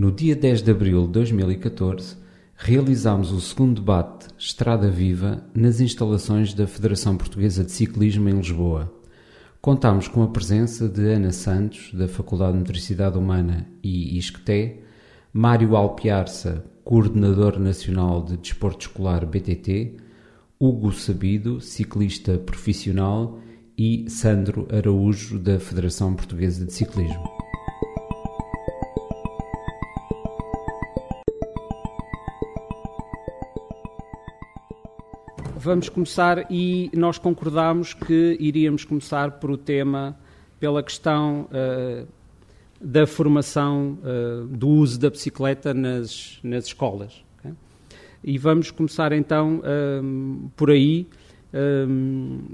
No dia 10 de abril de 2014, realizámos o segundo debate Estrada Viva nas instalações da Federação Portuguesa de Ciclismo em Lisboa. Contámos com a presença de Ana Santos, da Faculdade de Motricidade Humana e ISCTE, Mário Alpiarça, coordenador nacional de Desporto Escolar BTT, Hugo Sabido, ciclista profissional e Sandro Araújo, da Federação Portuguesa de Ciclismo. Vamos começar e nós concordámos que iríamos começar por o tema, pela questão uh, da formação uh, do uso da bicicleta nas, nas escolas. Okay? E vamos começar então eh, por aí.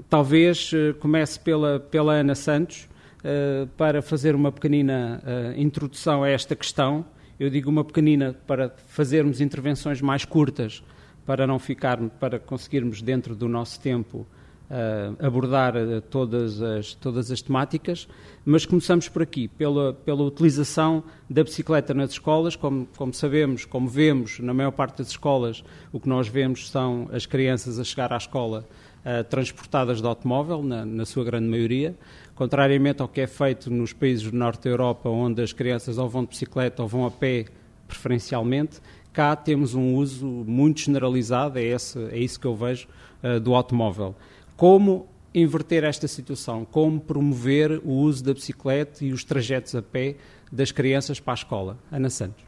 Talvez comece pela, pela Ana Santos uh, para fazer uma pequenina introdução a esta questão. Eu digo uma pequenina para fazermos intervenções mais curtas para não ficar, para conseguirmos dentro do nosso tempo uh, abordar uh, todas, as, todas as temáticas, mas começamos por aqui, pela, pela utilização da bicicleta nas escolas. Como, como sabemos, como vemos, na maior parte das escolas, o que nós vemos são as crianças a chegar à escola uh, transportadas de automóvel, na, na sua grande maioria, contrariamente ao que é feito nos países do norte da Europa, onde as crianças ou vão de bicicleta ou vão a pé, preferencialmente, cá temos um uso muito generalizado, é, esse, é isso que eu vejo, uh, do automóvel. Como inverter esta situação? Como promover o uso da bicicleta e os trajetos a pé das crianças para a escola? Ana Santos.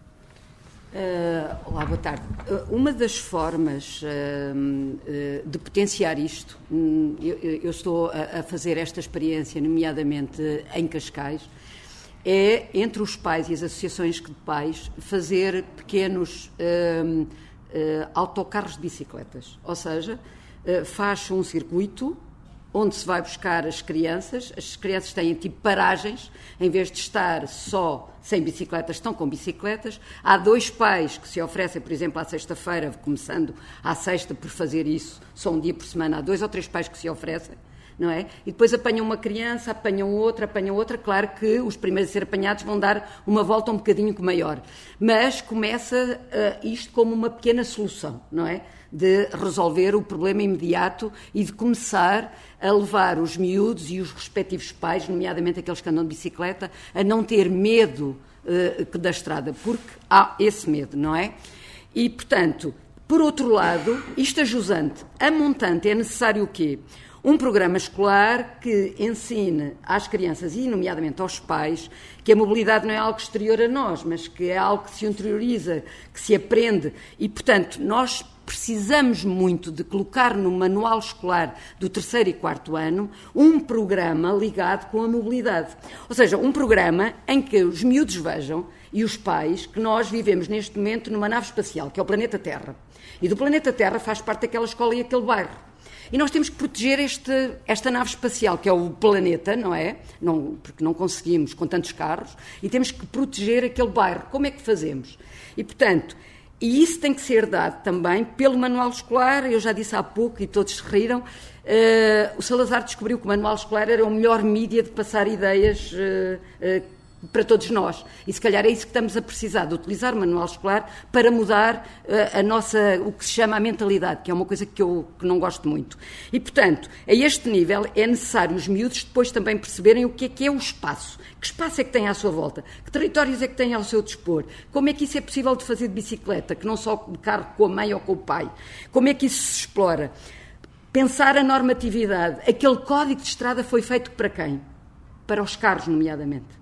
Uh, olá, boa tarde. Uh, uma das formas uh, de potenciar isto, um, eu, eu, estou a, a, fazer esta experiência, nomeadamente em Cascais, é, entre os pais e as associações de pais, fazer pequenos uh, uh, autocarros de bicicletas. Ou seja, uh, faz um circuito onde se vai buscar as crianças, as crianças têm tipo paragens, em vez de estar só sem bicicletas, estão com bicicletas. Há dois pais que se oferecem, por exemplo, à sexta-feira, começando à sexta por fazer isso, só um dia por semana, há dois ou três pais que se oferecem não é? E depois apanham uma criança, apanham outra, apanham outra. Claro que os primeiros a ser apanhados vão dar uma volta um bocadinho maior. Mas começa uh, isto como uma pequena solução, não é? De resolver o problema imediato e de começar a levar os miúdos e os respectivos pais, nomeadamente aqueles que andam de bicicleta, a não ter medo uh, da estrada, porque há esse medo, não é? E, portanto, por outro lado, isto a jusante, a montante, é necessário o quê? Um programa escolar que ensine às crianças, e nomeadamente aos pais, que a mobilidade não é algo exterior a nós, mas que é algo que se interioriza, que se aprende. E, portanto, nós precisamos muito de colocar no manual escolar do terceiro e quarto ano um programa ligado com a mobilidade. Ou seja, um programa em que os miúdos vejam e os pais que nós vivemos neste momento numa nave espacial, que é o planeta Terra. E do planeta Terra faz parte daquela escola e aquele bairro. E nós temos que proteger este, esta nave espacial, que é o planeta, não é? Não, porque não conseguimos com tantos carros, e temos que proteger aquele bairro. Como é que fazemos? E, portanto, e isso tem que ser dado também pelo manual escolar, eu já disse há pouco e todos se riram, uh, o Salazar descobriu que o manual escolar era o melhor mídia de passar ideias uh, uh, para todos nós. E se calhar é isso que estamos a precisar, de utilizar o manual escolar para mudar uh, a nossa, o que se chama a mentalidade, que é uma coisa que eu que não gosto muito. E, portanto, a este nível é necessário os miúdos depois também perceberem o que é que é o espaço. Que espaço é que têm à sua volta? Que territórios é que têm ao seu dispor? Como é que isso é possível de fazer de bicicleta, que não só de carro com a mãe ou com o pai? Como é que isso se explora? Pensar a normatividade. Aquele código de estrada foi feito para quem? Para os carros, nomeadamente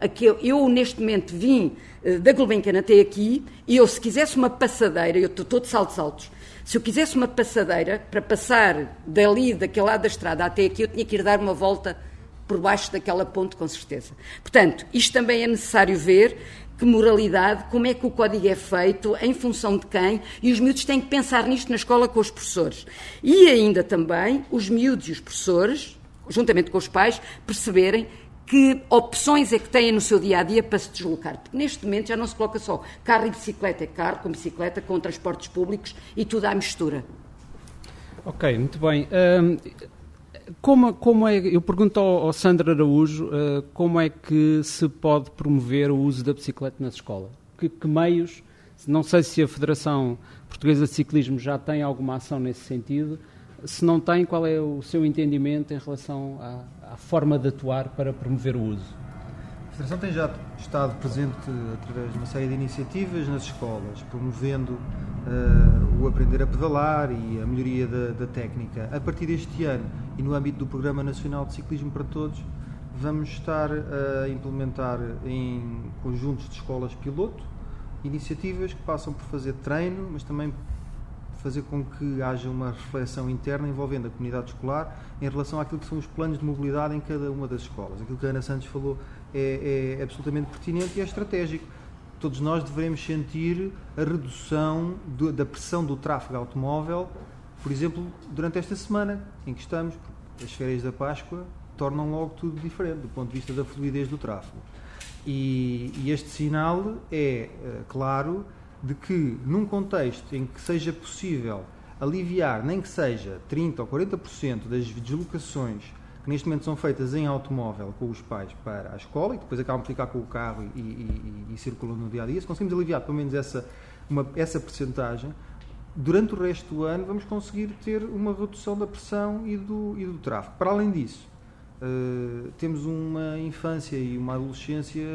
Aquele, eu, neste momento, vim uh, da Gulbenkian até aqui e eu, se quisesse uma passadeira, eu estou de saltos altos, se eu quisesse uma passadeira para passar dali, daquele lado da estrada até aqui, eu tinha que ir dar uma volta por baixo daquela ponte, com certeza. Portanto, isto também é necessário ver que moralidade, como é que o código é feito, em função de quem, e os miúdos têm que pensar nisto na escola com os professores. E ainda também os miúdos e os professores, juntamente com os pais, perceberem que opções é que têm no seu dia a dia para se deslocar. Porque neste momento já não se coloca só carro e bicicleta, é carro com bicicleta, com transportes públicos e tudo à mistura. Ok, muito bem. Um, como, como é, eu pergunto ao, ao Sandro Araújo uh, como é que se pode promover o uso da bicicleta nas escolas? que, que meios, não sei se a Federação Portuguesa de Ciclismo já tem alguma ação nesse sentido, se não tem, qual é o seu entendimento em relação à, à forma de atuar para promover o uso? A Federação tem já estado presente através de uma série de iniciativas nas escolas, promovendo uh, o aprender a pedalar e a melhoria da, da, técnica. A partir deste ano e no âmbito do Programa Nacional de Ciclismo para Todos, vamos estar a implementar em conjuntos de escolas piloto iniciativas que passam por fazer treino, mas também fazer com que haja uma reflexão interna envolvendo a comunidade escolar em relação àquilo que são os planos de mobilidade em cada uma das escolas. Aquilo que a Ana Santos falou é, é absolutamente pertinente e é estratégico. Todos nós devemos sentir a redução do, da pressão do tráfego automóvel, por exemplo, durante esta semana em que estamos, as férias da Páscoa tornam logo tudo diferente do ponto de vista da fluidez do tráfego. E, e este sinal é, é claro, de que, num contexto em que seja possível aliviar, nem que seja 30% ou 40% das deslocações que neste momento são feitas em automóvel com os pais para a escola e depois acabam de ficar com o carro e, e, e, e circulam no dia a dia, se conseguimos aliviar pelo menos essa, uma, essa percentagem, durante o resto do ano vamos conseguir ter uma redução da pressão e do, e do tráfego. Para além disso, Uh, temos uma infância e uma adolescência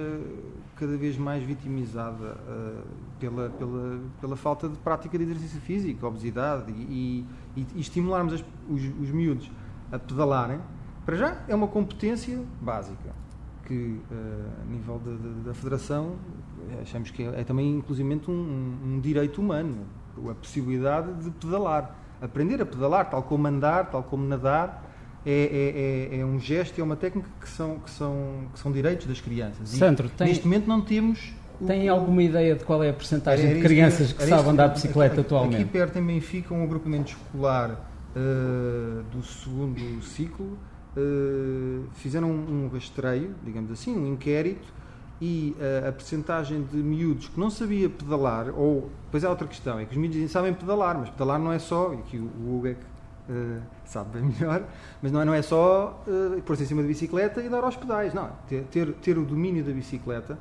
cada vez mais vitimizada uh, pela, pela, pela falta de prática de exercício físico, obesidade e, e, e estimularmos as, os, os miúdos a pedalarem, para já é uma competência básica que uh, a nível de, da Federação achamos que é, é também inclusivamente um, um, direito humano, a possibilidade de pedalar, aprender a pedalar, tal como andar, tal como nadar, é, é, é, é, um gesto, é uma técnica que são, que são, que são direitos das crianças. Sandro, tem, neste momento não temos. Tem o, alguma ideia de qual é a porcentagem de crianças que, que sabem andar de bicicleta aqui, atualmente? Aqui perto em Benfica, um agrupamento escolar uh, do segundo ciclo uh, fizeram um, um rastreio, digamos assim, um inquérito, e uh, a percentagem de miúdos que não sabia pedalar, ou, depois há outra questão, é que os miúdos sabem pedalar, mas pedalar não é só, e aqui o, o Hugo é que Uh, sabe bem melhor, mas não é, não é só uh, pôr-se em cima da bicicleta e dar aos pedais, não. Ter, ter, o domínio da bicicleta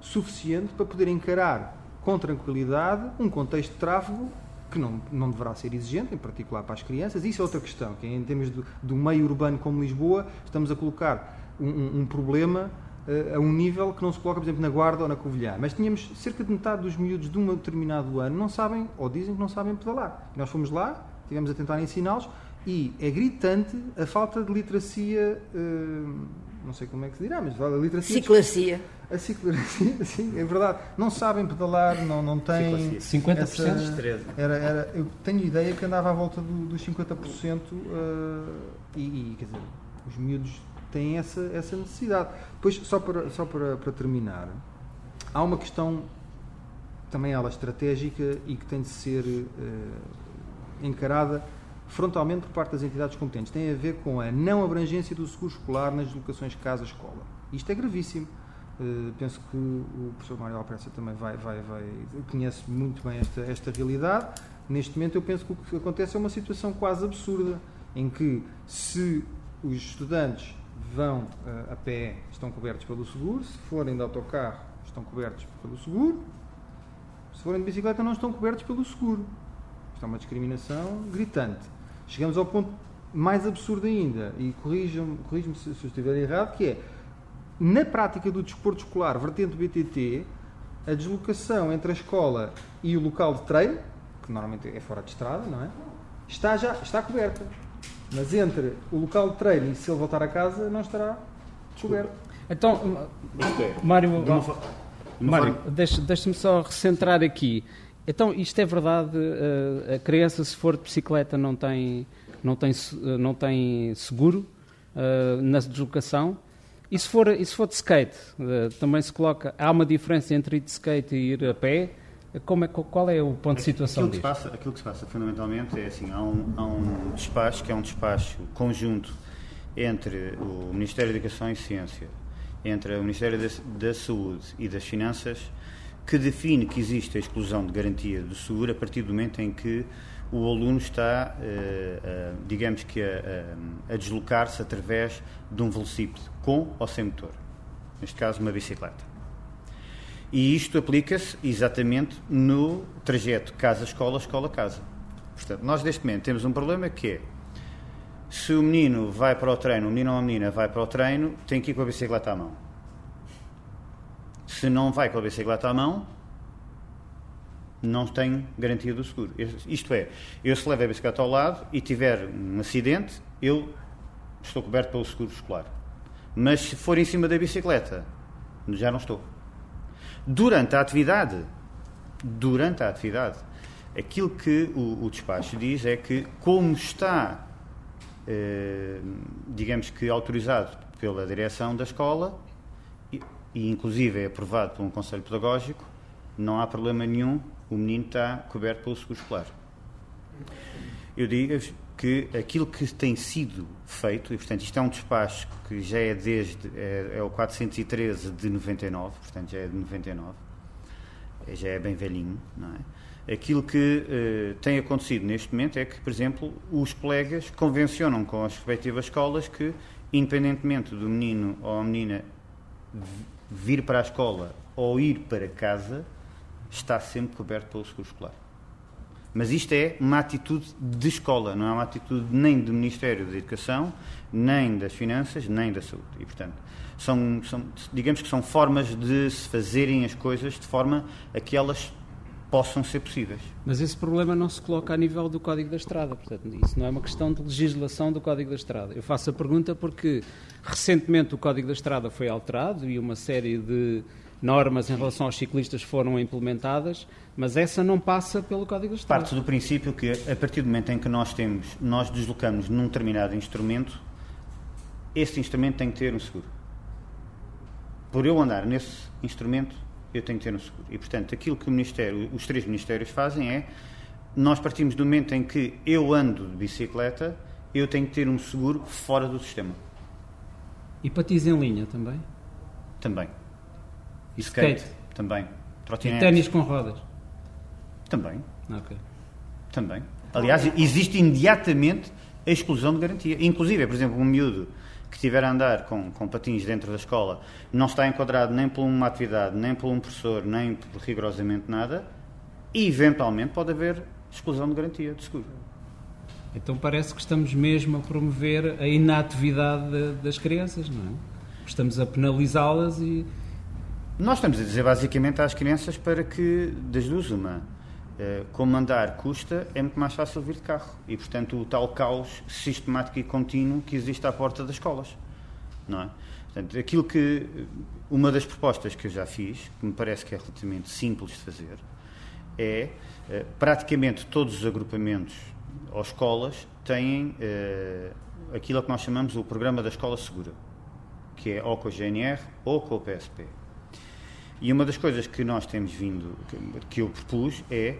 suficiente para poder encarar com tranquilidade um contexto de tráfego que não, não deverá ser exigente, em particular para as crianças. Isso é outra questão, que é, em termos do, do meio urbano como Lisboa, estamos a colocar um, um, um problema uh, a um nível que não se coloca, por exemplo, na Guarda ou na Covilhã. Mas tínhamos cerca de metade dos miúdos de um determinado ano não sabem, ou dizem que não sabem pedalar. Nós fomos lá, estivemos a tentar ensiná-los e é gritante a falta de literacia, uh, não sei como é que se dirá, mas a literacia. Ciclacia. A ciclacia, sim, é verdade. Não sabem pedalar, não, não têm. 50%? Essa, era, era, eu tenho ideia que andava à volta do, dos 50% uh, e, e, quer dizer, os miúdos têm essa, essa necessidade. Depois, só para, só para, para terminar, há uma questão também ela estratégica e que tem de ser uh, encarada frontalmente por parte das entidades competentes. Tem a ver com a não abrangência do seguro escolar nas deslocações casa-escola. Isto é gravíssimo. Uh, penso que o professor Mário Alpressa também vai, vai, vai, conhece muito bem esta, esta realidade. Neste momento, eu penso que o que acontece é uma situação quase absurda, em que se os estudantes vão uh, a pé, estão cobertos pelo seguro, se forem de autocarro, estão cobertos pelo seguro, se forem de bicicleta, não estão cobertos pelo seguro. Isto é uma discriminação gritante. Chegamos ao ponto mais absurdo ainda, e corrijam-me corrijam se, se eu estiver errado, que é, na prática do desporto escolar, vertente BTT, a deslocação entre a escola e o local de treino, que normalmente é fora de estrada, não é? Está já está coberta. Mas entre o local de treino e se ele voltar a casa, não estará coberto. Então, é, Mário, Mário deixa-me só recentrar aqui. Então, isto é verdade, eh, a criança se for de bicicleta não tem, não tem, eh, não tem seguro uh, na deslocação. E se, for, e se for de skate, uh, também se coloca, há uma diferença entre ir de skate e ir a pé? Como é, qual é o ponto de situação aquilo que, passa, aquilo que se passa fundamentalmente é assim, há um, há um despacho que é um despacho conjunto entre o Ministério da Educação e Ciência, entre o Ministério da, da Saúde e das Finanças, que define que existe a exclusão de garantia do seguro a partir do momento em que o aluno está, eh, digamos que, a, a deslocar-se através de um velocípede, com ou sem motor. Neste caso, uma bicicleta. E isto aplica-se exatamente no trajeto casa-escola, escola-casa. Portanto, nós neste momento temos um problema que é se o menino vai para o treino, o menino ou a menina vai para o treino, tem que ir com a bicicleta à mão. Se não vai com a bicicleta à mão, não tem garantia do seguro. Isto é, eu se levo a bicicleta ao lado e tiver um acidente, eu estou coberto pelo seguro escolar. Mas se for em cima da bicicleta, já não estou. Durante a atividade, durante a atividade, aquilo que o, o despacho diz é que, como está, eh, digamos que autorizado pela direção da escola, e, inclusive é aprovado por um conselho pedagógico, não há problema nenhum, o menino está coberto pelo seguro escolar. Eu digo que aquilo que tem sido feito, e portanto isto é um despacho que já é desde, é, é o 413 de 99, portanto já é de 99, é, já é bem velhinho, não é? Aquilo que uh, tem acontecido neste momento é que, por exemplo, os colegas convencionam com as respectivas escolas que, independentemente do menino ou a menina vir para a escola ou ir para casa, está sempre coberto pelo seguro escolar. Mas isto é uma atitude de escola, não é uma atitude nem do Ministério da Educação, nem das Finanças, nem da Saúde. E, portanto, são, são, digamos que são formas de se fazerem as coisas de forma a que elas possam ser possíveis. Mas esse problema não se coloca a nível do Código da Estrada, portanto, isso não é uma questão de legislação do Código da Estrada. Eu faço a pergunta porque recentemente o Código da Estrada foi alterado e uma série de normas em relação aos ciclistas foram implementadas, mas essa não passa pelo Código de Estrada. Parte do princípio que, a partir do momento em que nós temos, nós deslocamos num determinado instrumento, esse instrumento tem que ter um seguro. Por eu andar nesse instrumento, eu tenho que ter um seguro. E, portanto, aquilo que Ministério, os três ministérios fazem é, nós partimos do momento em que eu ando de bicicleta, eu tenho que ter um seguro fora do sistema. E patins em linha também? Também. E skate, skate. também. Trotinete. E ténis com rodas? Também. Ok. Também. Aliás, existe imediatamente a exclusão de garantia. Inclusive, por exemplo, um miúdo que estiver a andar com, com patins dentro da escola não está enquadrado nem por uma atividade, nem por um professor, nem por rigorosamente nada, e eventualmente pode haver exclusão de garantia de seguro. Então parece que estamos mesmo a promover a inatividade de, das crianças, não é? Estamos a penalizá-las e nós estamos a dizer basicamente às crianças para que, das duas, uma, como andar custa, é muito mais fácil vir de carro. E, portanto, o tal caos sistemático e contínuo que existe à porta das escolas. Não é? Portanto, aquilo que. Uma das propostas que eu já fiz, que me parece que é relativamente simples de fazer, é eh, praticamente todos os agrupamentos ou escolas têm uh, aquilo que nós chamamos o Programa da Escola Segura, que é ou com a GNR ou com o PSP. E uma das coisas que nós temos vindo, que eu propus, é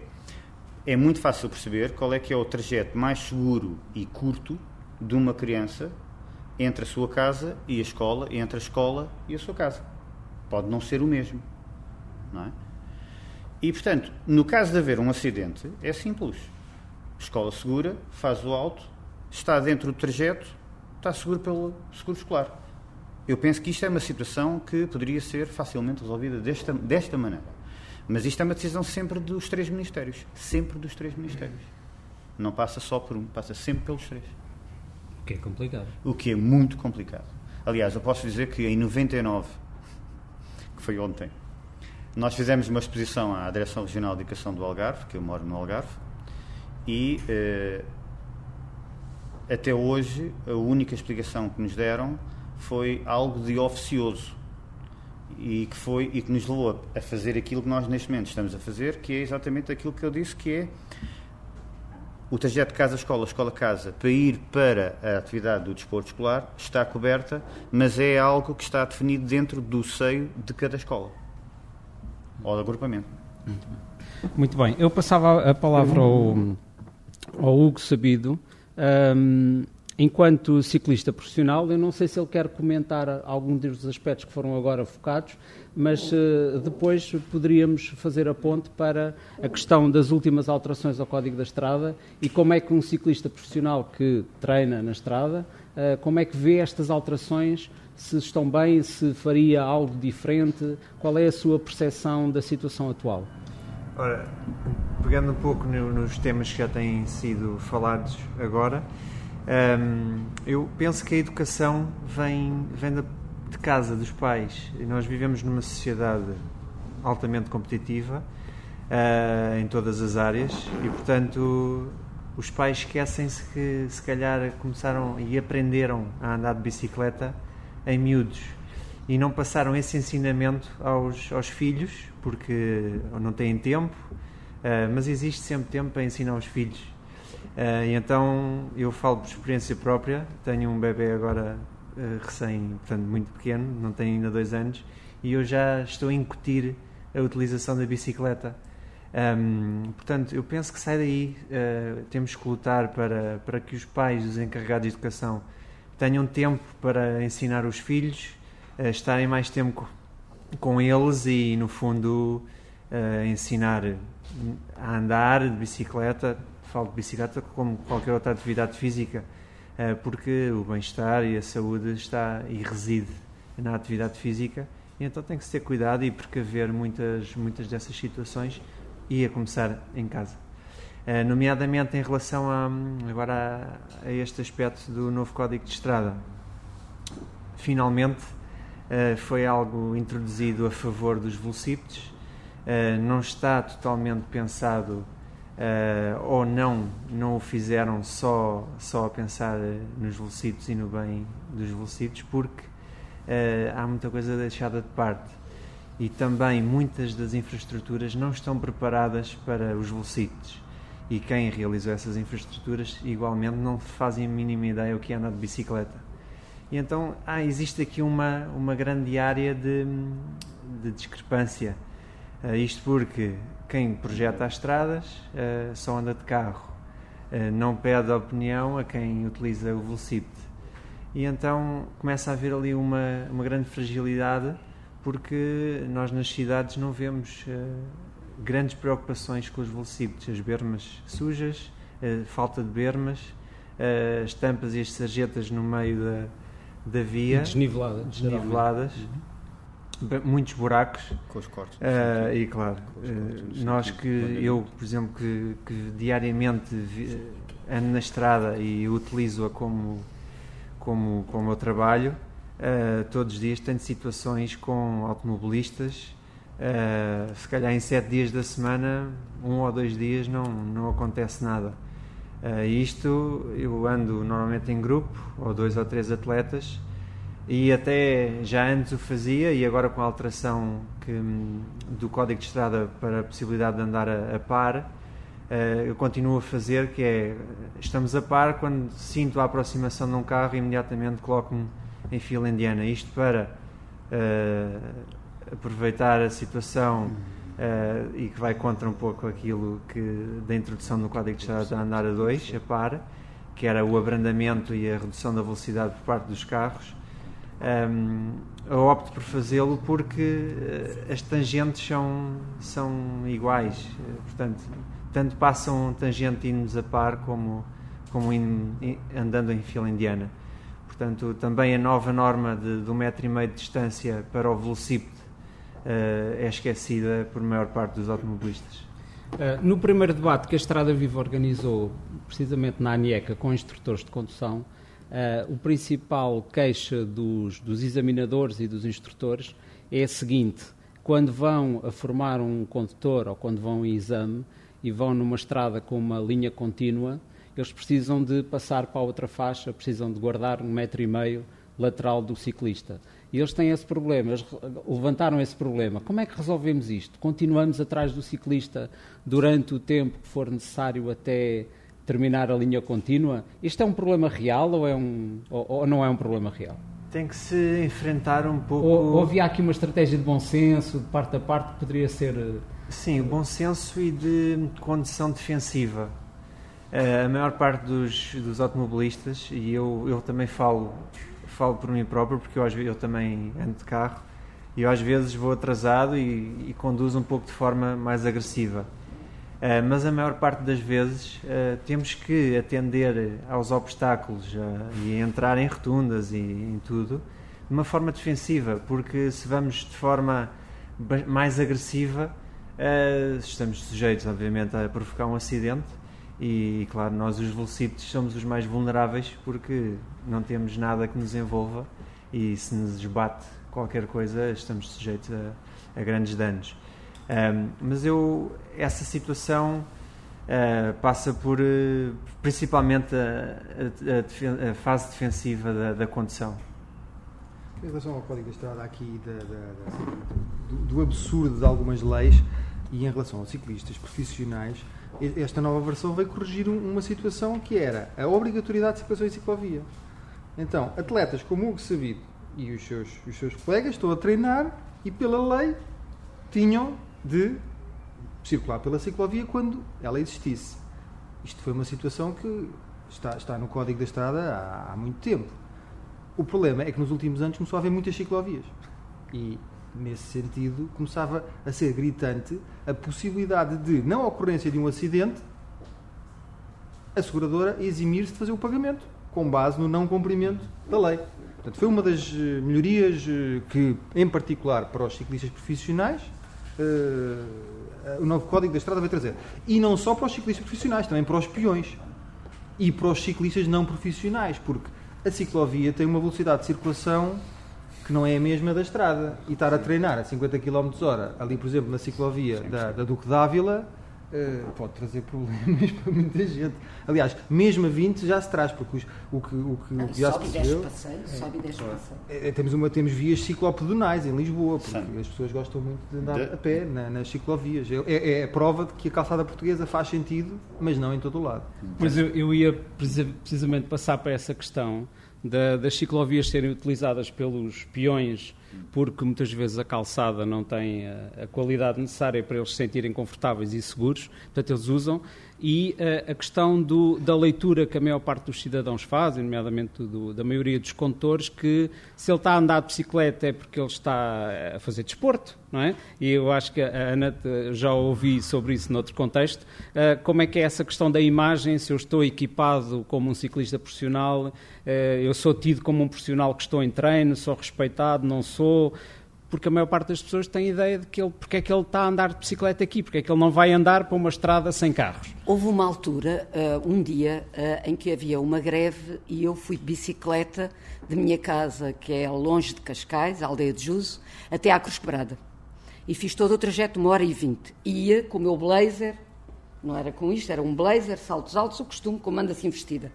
é muito fácil perceber qual é que é o trajeto mais seguro e curto de uma criança entre a sua casa e a escola, entre a escola e a sua casa. Pode não ser o mesmo, não é? E, portanto, no caso de haver um acidente, é simples. Escola segura, faz o alto, está dentro do trajeto, está seguro pelo seguro escolar. Eu penso que isto é uma situação que poderia ser facilmente resolvida desta, desta maneira. Mas isto é uma decisão sempre dos três ministérios. Sempre dos três ministérios. Não passa só por um, passa sempre pelos três. O que é complicado. O que é muito complicado. Aliás, eu posso dizer que em 99, que foi ontem, nós fizemos uma exposição à Direção Regional de Educação do Algarve, que eu moro no Algarve, e eh, até hoje a única explicação que nos deram foi algo de oficioso e que foi e que nos levou a fazer aquilo que nós neste momento estamos a fazer, que é exatamente aquilo que eu disse, que é o trajeto casa-escola, escola-casa, para ir para a atividade do desporto escolar está coberta, mas é algo que está definido dentro do seio de cada escola ou do agrupamento. Muito bem. Eu passava a palavra ao, ao Hugo Sabido. Um, enquanto ciclista profissional, eu não sei se ele quer comentar algum dos aspectos que foram agora focados, mas uh, depois poderíamos fazer a ponte para a questão das últimas alterações ao Código da Estrada e como é que um ciclista profissional que treina na estrada, uh, como é que vê estas alterações se estão bem, se faria algo diferente? Qual é a sua percepção da situação atual? Ora, pegando um pouco no, nos temas que já têm sido falados agora, um, eu penso que a educação vem, vem de casa, dos pais. E nós vivemos numa sociedade altamente competitiva uh, em todas as áreas e, portanto, os pais esquecem-se que, se calhar, começaram e aprenderam a andar de bicicleta em miúdos e não passaram esse ensinamento aos, aos filhos porque não têm tempo, uh, mas existe sempre tempo para ensinar aos filhos. Uh, então eu falo por experiência própria, tenho um bebê agora uh, recém, portanto muito pequeno, não tem ainda dois anos, e eu já estou a incutir a utilização da bicicleta. Um, portanto, eu penso que sai daí, temos que lutar para, para que os pais, os encarregados de educação, tenham tempo para ensinar os filhos, uh, estarem mais tempo com eles e, no fundo, uh, ensinar a andar de bicicleta. Falo de bicicleta como qualquer outra atividade física, uh, porque o bem-estar e a saúde está e reside na atividade física. E então tem que se ter cuidado e precaver muitas, muitas dessas situações e a começar em casa. Eh, nomeadamente em relação a, agora a, a, este aspecto do novo Código de Estrada. Finalmente uh, foi algo introduzido a favor dos velocípedes, não está totalmente pensado ou não, não o fizeram só, só a pensar nos velocípedes e no bem dos velocípedes, porque há muita coisa deixada de parte e também muitas das infraestruturas não estão preparadas para os velocípedes e quem realizou essas infraestruturas igualmente não fazem a mínima ideia o que é andar de bicicleta. E então ah, existe aqui uma, uma grande área de, de discrepância. Uh, isto porque quem projeta as estradas uh, só anda de carro, uh, não pede opinião a quem utiliza o velocípede. E então começa a haver ali uma, uma grande fragilidade porque nós nas cidades não vemos grandes preocupações com os velocípedes, as bermas sujas, a falta de bermas, as tampas e as sarjetas no meio da, da via. desniveladas. Desniveladas. Uhum. Muitos buracos. Com os cortes. Uh, e claro, uh, nós que, eu, por exemplo, que, que diariamente vi, ando na estrada e utilizo-a como, como, como meu trabalho, uh, todos os dias tenho situações com automobilistas Uh, se calhar em sete dias da semana, um ou dois dias, não, não acontece nada. Isto eu ando normalmente em grupo, ou dois ou três atletas, e até já antes o fazia, e agora com a alteração que, do código de estrada para a possibilidade de andar a, a par, uh, eu continuo a fazer, que é, estamos a par, quando sinto a aproximação de um carro, imediatamente coloco-me em fila indiana. Isto para aproveitar a situação uh, e que vai contra um pouco aquilo que da introdução do Código de Estrada a andar a dois, a par, que era o abrandamento e a redução da velocidade por parte dos carros. Um, eu opto por fazê-lo porque uh, as tangentes são, são iguais, uh, portanto, tanto passam tangente indo a par como, como in, in, andando em fila indiana. Portanto, também a nova norma de, de um metro e meio de distância para o velocípede é esquecida por maior parte dos automobilistas. Uh, no primeiro debate que a Estrada Viva organizou, precisamente na ANIECA, com instrutores de condução, uh, o principal queixa dos, dos, examinadores e dos instrutores é a seguinte: quando vão a formar um condutor ou quando vão em exame e vão numa estrada com uma linha contínua, eles precisam de passar para a outra faixa, precisam de guardar um metro e meio lateral do ciclista. E eles têm esse problema, eles levantaram esse problema. Como é que resolvemos isto? Continuamos atrás do ciclista durante o tempo que for necessário até terminar a linha contínua? Isto é um problema real ou, é um, ou, ou não é um problema real? Tem que se enfrentar um pouco. Ou, ou havia aqui uma estratégia de bom senso, de parte a parte, que poderia ser. Eh, Sim, bom senso e de condição defensiva. Uh, a maior parte dos, dos automobilistas, e eu, eu também falo falo por mim próprio, porque eu, eu também ando de carro e eu às vezes vou atrasado e, e conduzo um pouco de forma mais agressiva. Uh, mas a maior parte das vezes uh, temos que atender aos obstáculos uh, e entrar em rotundas e em tudo de uma forma defensiva, porque se vamos de forma mais agressiva, estamos sujeitos, obviamente, a provocar um acidente. E, claro, nós, os velocípedes, somos os mais vulneráveis porque não temos nada que nos envolva e se nos bate qualquer coisa, estamos sujeitos a, a grandes danos. Um, mas eu, essa situação uh, passa por uh, principalmente a, a, a, fase defensiva da, da condução. Em relação ao Código da Estrada, aqui da, da, do, do, absurdo de algumas leis e em relação aos ciclistas profissionais, esta nova versão veio corrigir uma situação que era a obrigatoriedade de circulação em ciclovia. Então, atletas como o Hugo Sabido e os seus, os seus colegas estão a treinar e, pela lei, tinham de circular pela ciclovia quando ela existisse. Isto foi uma situação que está, está no Código da Estrada há, há muito tempo. O problema é que nos últimos anos começou a haver muitas ciclovias. E, nesse sentido, começava a ser gritante a possibilidade de, não ocorrência de um acidente, a seguradora eximir-se de fazer o pagamento, com base no não cumprimento da lei. Portanto, foi uma das eh, melhorias eh, que, em particular para os ciclistas profissionais, uh, o novo Código da Estrada vai trazer. E não só para os ciclistas profissionais, também para os peões. E para os ciclistas não profissionais, porque a ciclovia tem uma velocidade de circulação que não é a mesma da estrada. E estar a treinar a 50 km hora, ali, por exemplo, na ciclovia da, da Duque d'Ávila, uh, pode trazer problemas para muita gente. Aliás, mesmo a 20 já se traz, porque os, o que, o que, o que já se percebeu... Passeio, é, sobe e desce passeio. É, temos, uma, temos vias ciclopedonais em Lisboa, porque Sim. as pessoas gostam muito de andar de... a pé na, nas ciclovias. É, é, é, a prova de que a calçada portuguesa faz sentido, mas não em todo o lado. Mas eu, eu ia precisamente passar para essa questão da, das ciclovias serem utilizadas pelos peões, porque muitas vezes a calçada não tem a, a, qualidade necessária para eles se sentirem confortáveis e seguros, portanto eles usam, e a, a questão do, da leitura que a maior parte dos cidadãos fazem, nomeadamente do, da maioria dos condutores, que se ele está a andar de bicicleta é porque ele está a fazer desporto, não é? E eu acho que a Ana já ouvi sobre isso noutro contexto. Como é que é essa questão da imagem? Se eu estou equipado como um ciclista profissional, eu sou tido como um profissional que estou em treino, sou respeitado, não sou porque a maior parte das pessoas tem ideia de que ele, porque é que ele está a andar de bicicleta aqui, porque é que ele não vai andar para uma estrada sem carros. Houve uma altura, uh, um dia, uh, em que havia uma greve e eu fui de bicicleta de minha casa, que é longe de Cascais, aldeia de Juso, até à Cruz Quebrada. E fiz todo o trajeto, uma hora e vinte. Ia com o meu blazer, não era com isto, era um blazer, saltos altos, o costume, como anda assim vestida.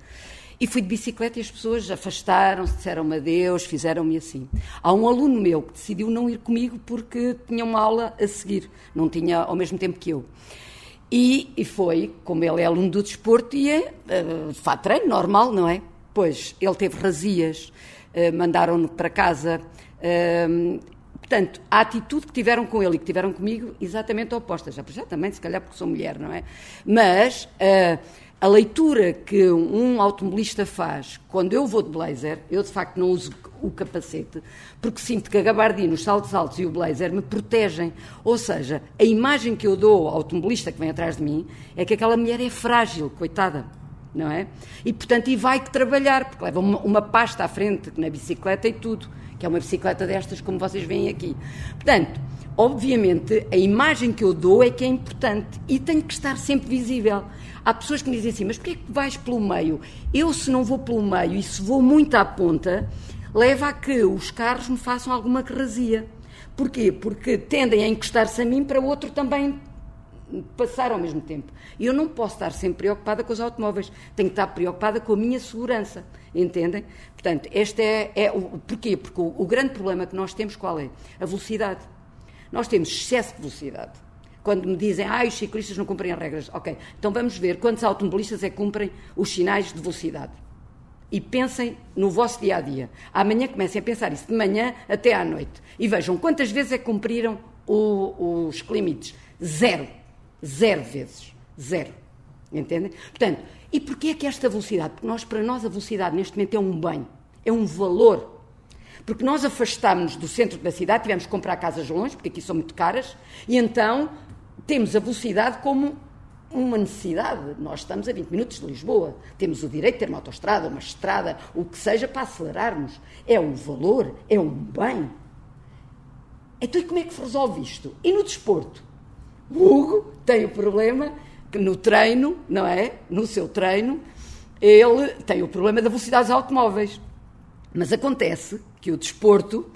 E fui de bicicleta e as pessoas afastaram-se, disseram-me adeus, fizeram-me assim. Há um aluno meu que decidiu não ir comigo porque tinha uma aula a seguir, não tinha ao mesmo tempo que eu. E, e foi, como ele é aluno do desporto, e é uh, de treino, normal, não é? Pois, ele teve razias, uh, mandaram-no para casa. Uh, portanto, a atitude que tiveram com ele e que tiveram comigo, exatamente oposta. Já, já também, se calhar porque sou mulher, não é? Mas uh, a leitura que um automobilista faz quando eu vou de blazer, eu de facto não uso o capacete, porque sinto que a gabardina, os saltos altos e o blazer me protegem. Ou seja, a imagem que eu dou ao automobilista que vem atrás de mim é que aquela mulher é frágil, coitada. Não é? E portanto, e vai que trabalhar, porque leva uma, uma pasta à frente na bicicleta e tudo, que é uma bicicleta destas, como vocês veem aqui. Portanto, obviamente, a imagem que eu dou é que é importante e tem que estar sempre visível. Há pessoas que me dizem assim, mas porquê é que vais pelo meio? Eu, se não vou pelo meio e se vou muito à ponta, leva a que os carros me façam alguma carrazia. Porquê? Porque tendem a encostar-se a mim para o outro também passar ao mesmo tempo. E eu não posso estar sempre preocupada com os automóveis, tenho que estar preocupada com a minha segurança, entendem? Portanto, este é, é o porquê? Porque o, o grande problema que nós temos qual é? A velocidade. Nós temos excesso de velocidade. Quando me dizem, ah, os ciclistas não cumprem as regras. Ok, então vamos ver quantos automobilistas é que cumprem os sinais de velocidade. E pensem no vosso dia a dia. Amanhã comecem a pensar isso, de manhã até à noite. E vejam quantas vezes é que cumpriram o, os limites. Zero. Zero vezes. Zero. Entendem? Portanto, e porquê é que esta velocidade? Porque nós, para nós, a velocidade neste momento é um bem, é um valor. Porque nós afastámos-nos do centro da cidade, tivemos que comprar casas longe, porque aqui são muito caras, e então temos a velocidade como uma necessidade. Nós estamos a 20 minutos de Lisboa, temos o direito de ter uma autostrada, uma estrada, o que seja para acelerarmos. É um valor, é um bem. Então, e como é que se resolve isto? E no desporto? O Hugo tem o problema que no treino, não é? No seu treino, ele tem o problema da velocidade dos automóveis. Mas acontece que o desporto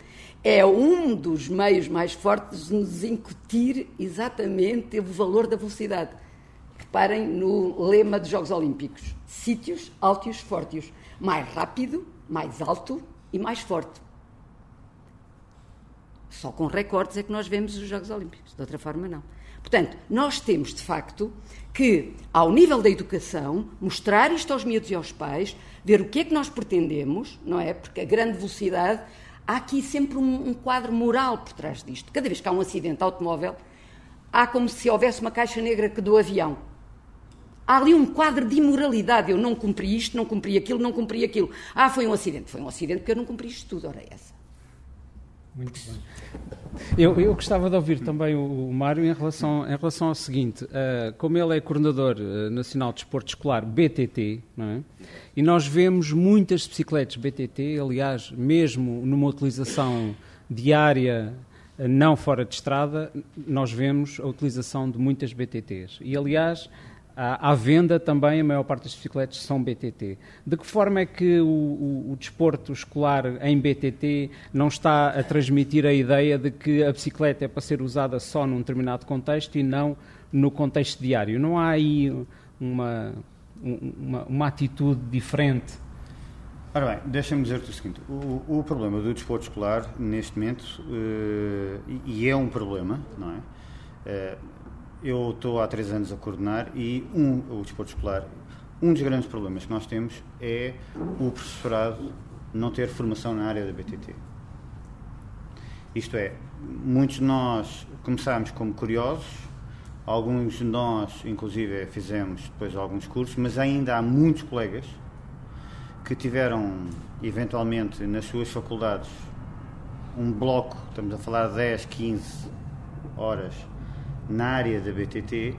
é um dos meios mais fortes de nos incutir exatamente o valor da velocidade. Reparem no lema dos Jogos Olímpicos: sítios altos, fortes. Mais rápido, mais alto e mais forte. Só com recordes é que nós vemos os Jogos Olímpicos, de outra forma, não. Portanto, nós temos, de facto, que, ao nível da educação, mostrar isto aos miúdos e aos pais, ver o que é que nós pretendemos, não é? Porque a grande velocidade, há aqui sempre um, um quadro moral por trás disto. Cada vez que há um acidente automóvel, há como se houvesse uma caixa negra que do avião. Há ali um quadro de imoralidade. Eu não cumpri isto, não cumpri aquilo, não cumpri aquilo. Ah, foi um acidente. Foi um acidente porque eu não cumpri isto tudo. Ora, é essa. Muito bem. Eu, eu gostava de ouvir também o, o Mário em relação, em relação ao seguinte: uh, como ele é coordenador uh, nacional de esporte escolar BTT, é? e nós vemos muitas bicicletas BTT, aliás, mesmo numa utilização diária, uh, não fora de estrada, nós vemos a utilização de muitas BTTs. E, aliás, à, venda também, a maior parte das bicicletas são BTT. De que forma é que o, o, o, desporto escolar em BTT não está a transmitir a ideia de que a bicicleta é para ser usada só num determinado contexto e não no contexto diário? Não há aí uma, uma, uma atitude diferente? Ora bem, deixa-me dizer-te o seguinte: o, o, problema do desporto escolar, neste momento, uh, e é um problema, não é? Uh, eu estou há três anos a coordenar e um, o desporto escolar, um dos grandes problemas que nós temos é o professorado não ter formação na área da BTT. Isto é, muitos de nós começámos como curiosos, alguns de nós, inclusive, fizemos depois alguns cursos, mas ainda há muitos colegas que tiveram, eventualmente, nas suas faculdades, um bloco, estamos a falar de 10, 15 horas na área da BTT,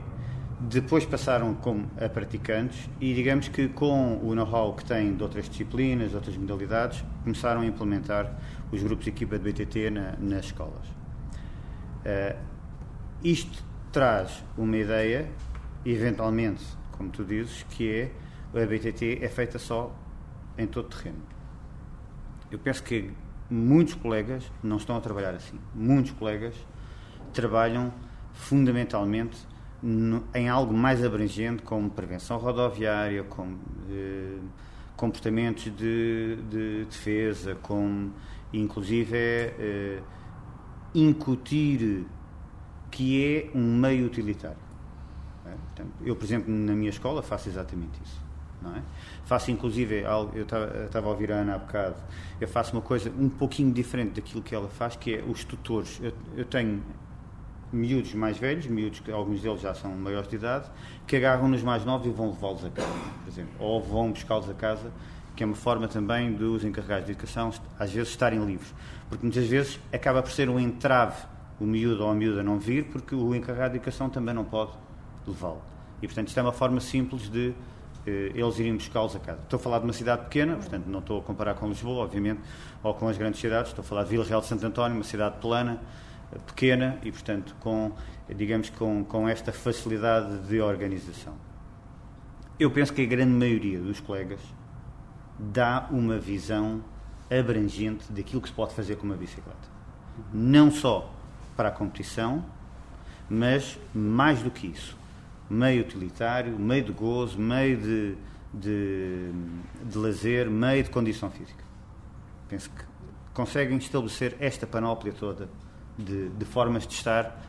depois passaram como a praticantes e digamos que com o know-how que têm de outras disciplinas, outras modalidades, começaram a implementar os grupos de equipa de BTT na, nas escolas. Uh, isto traz uma ideia, eventualmente, como tu dizes, que é a BTT é feita só em todo terreno. Eu penso que muitos colegas não estão a trabalhar assim. Muitos colegas trabalham fundamentalmente no, em algo mais abrangente, como prevenção rodoviária, como eh, comportamentos de, de, defesa, como inclusive é, eh, incutir que é um meio utilitário. É? Portanto, eu, por exemplo, na minha escola faço exatamente isso. Não é? Faço inclusive, eu estava a ouvir a Ana há bocado, eu faço uma coisa um pouquinho diferente daquilo que ela faz, que é os tutores. Eu, eu tenho miúdos mais velhos, miúdos que alguns deles já são maiores de idade, que agarram nos mais novos e vão levá-los a casa, por exemplo, ou vão buscá-los a casa, que é uma forma também dos encarregados de educação às vezes estarem livres, porque muitas vezes acaba por ser um entrave o miúdo ou a miúda não vir, porque o encarregado de educação também não pode levá-lo. E portanto isto é uma forma simples de eh, eles irem buscá-los a casa. Estou a falar de uma cidade pequena, portanto não estou a comparar com Lisboa, obviamente, ou com as grandes cidades, estou a falar de Vila Real de Santo António, uma cidade plana, pequena e, portanto, com, digamos, com, com esta facilidade de organização. Eu penso que a grande maioria dos colegas dá uma visão abrangente daquilo que se pode fazer com uma bicicleta. Não só para a competição, mas mais do que isso. Meio utilitário, meio de gozo, meio de, de, de lazer, meio de condição física. Penso que conseguem estabelecer esta panóplia toda de, de formas de estar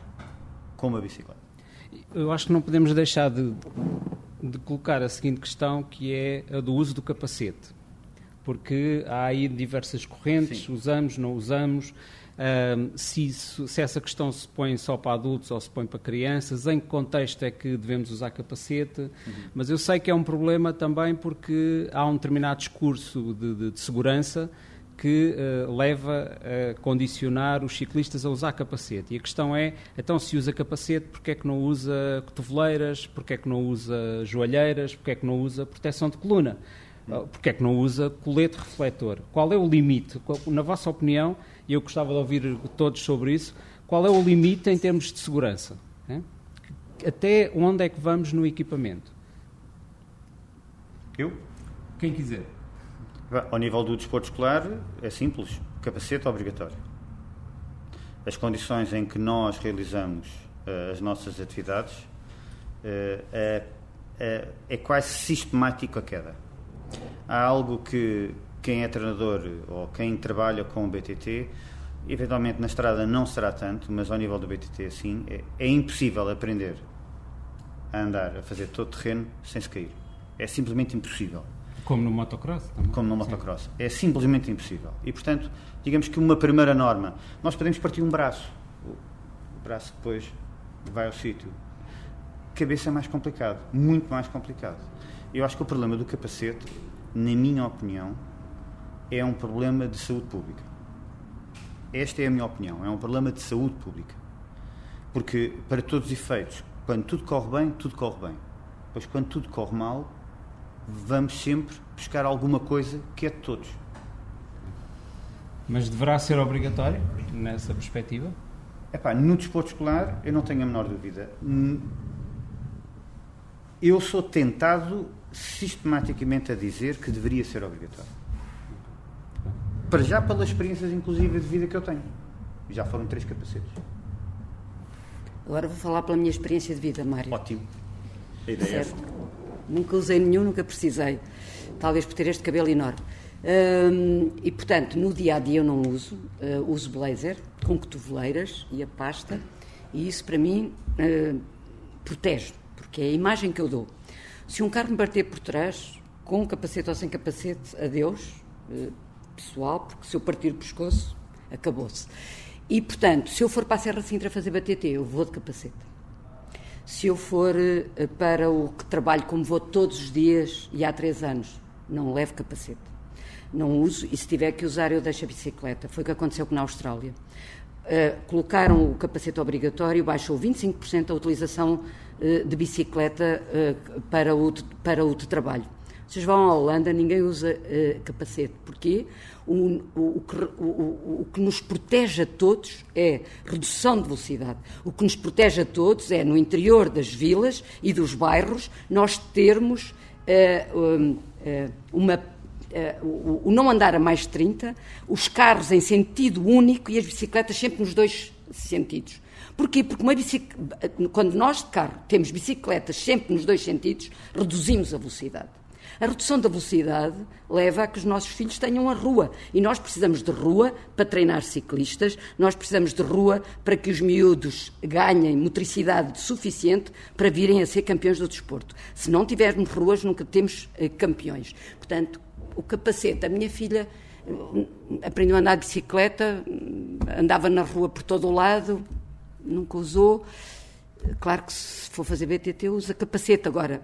com a bicicleta. Eu acho que não podemos deixar de, de colocar a seguinte questão, que é a do uso do capacete. Porque há aí diversas correntes, Sim. usamos, não usamos. Um, se, isso, se, essa questão se põe só para adultos ou se põe para crianças, em que contexto é que devemos usar capacete, uhum. mas eu sei que é um problema também porque há um determinado discurso de, de, de segurança que uh, leva a condicionar os ciclistas a usar capacete. E a questão é, então se usa capacete, porquê é que não usa cotoveleiras, porquê é que não usa joalheiras, porquê é que não usa proteção de coluna? Uh, porquê é que não usa colete refletor? Qual é o limite? Na vossa opinião, e eu gostava de ouvir todos sobre isso, qual é o limite em termos de segurança? Até onde é que vamos no equipamento? Eu? Quem quiser. Ao nível do desporto escolar, é simples: capacete obrigatório. As condições em que nós realizamos uh, as nossas atividades uh, é, é, é, quase sistemático a queda. Há algo que quem é treinador ou quem trabalha com o BTT, eventualmente na estrada não será tanto, mas ao nível do BTT, sim, é, é impossível aprender a andar, a fazer todo terreno sem se cair. É simplesmente impossível. Como no motocross também. Como no motocross. Sim. É simplesmente impossível. E, portanto, digamos que uma primeira norma, nós podemos partir um braço. O braço depois vai ao sítio. Cabeça é mais complicado. Muito mais complicado. Eu acho que o problema do capacete, na minha opinião, é um problema de saúde pública. Esta é a minha opinião. É um problema de saúde pública. Porque, para todos os efeitos, quando tudo corre bem, tudo corre bem. Pois quando tudo corre mal, vamos sempre buscar alguma coisa que é de todos. Mas deverá ser obrigatório nessa perspectiva? Epá, no desporto escolar, eu não tenho a menor dúvida. Eu sou tentado sistematicamente a dizer que deveria ser obrigatório. Para já pelas experiências, inclusive, de vida que eu tenho. Já foram três capacetes. Agora vou falar pela minha experiência de vida, Mário. Ótimo. A ideia é certo. é Nunca usei nenhum, nunca precisei. Talvez por ter este cabelo enorme. Hum, e portanto, no dia a dia eu não uso, uh, uso blazer com cotoveleiras e a pasta, e isso para mim uh, protege, porque é a imagem que eu dou. Se um carro me bater por trás, com capacete ou sem capacete, adeus, uh, pessoal, porque se eu partir o pescoço, acabou-se. E portanto, se eu for para a Serra Sintra fazer BTT, eu vou de capacete se eu for eh, para o que trabalho como vou todos os dias e há três anos, não levo capacete. Não uso e se tiver que usar eu deixo a bicicleta. Foi o que aconteceu na Austrália. Uh, colocaram o capacete obrigatório, baixou 25% a utilização uh, de bicicleta uh, para, o, para o de trabalho. Vocês vão à Holanda, ninguém usa capacete. Porquê? o, o, o, o, que nos protege a todos é redução de velocidade. O que nos protege a todos é, no interior das vilas e dos bairros, nós termos uh, uh, uma. Uh, o não andar a mais de 30, os carros em sentido único e as bicicletas sempre nos dois sentidos. Porquê? Porque uma quando nós de carro temos bicicletas sempre nos dois sentidos, reduzimos a velocidade. A redução da velocidade leva a que os nossos filhos tenham a rua. E nós precisamos de rua para treinar ciclistas, nós precisamos de rua para que os miúdos ganhem motricidade suficiente para virem a ser campeões do desporto. Se não tivermos ruas, nunca temos eh, campeões. Portanto, o capacete, a minha filha eh, aprendeu a andar de bicicleta, andava na rua por todo o lado, nunca usou. Claro que se for fazer BTT usa capacete. Agora,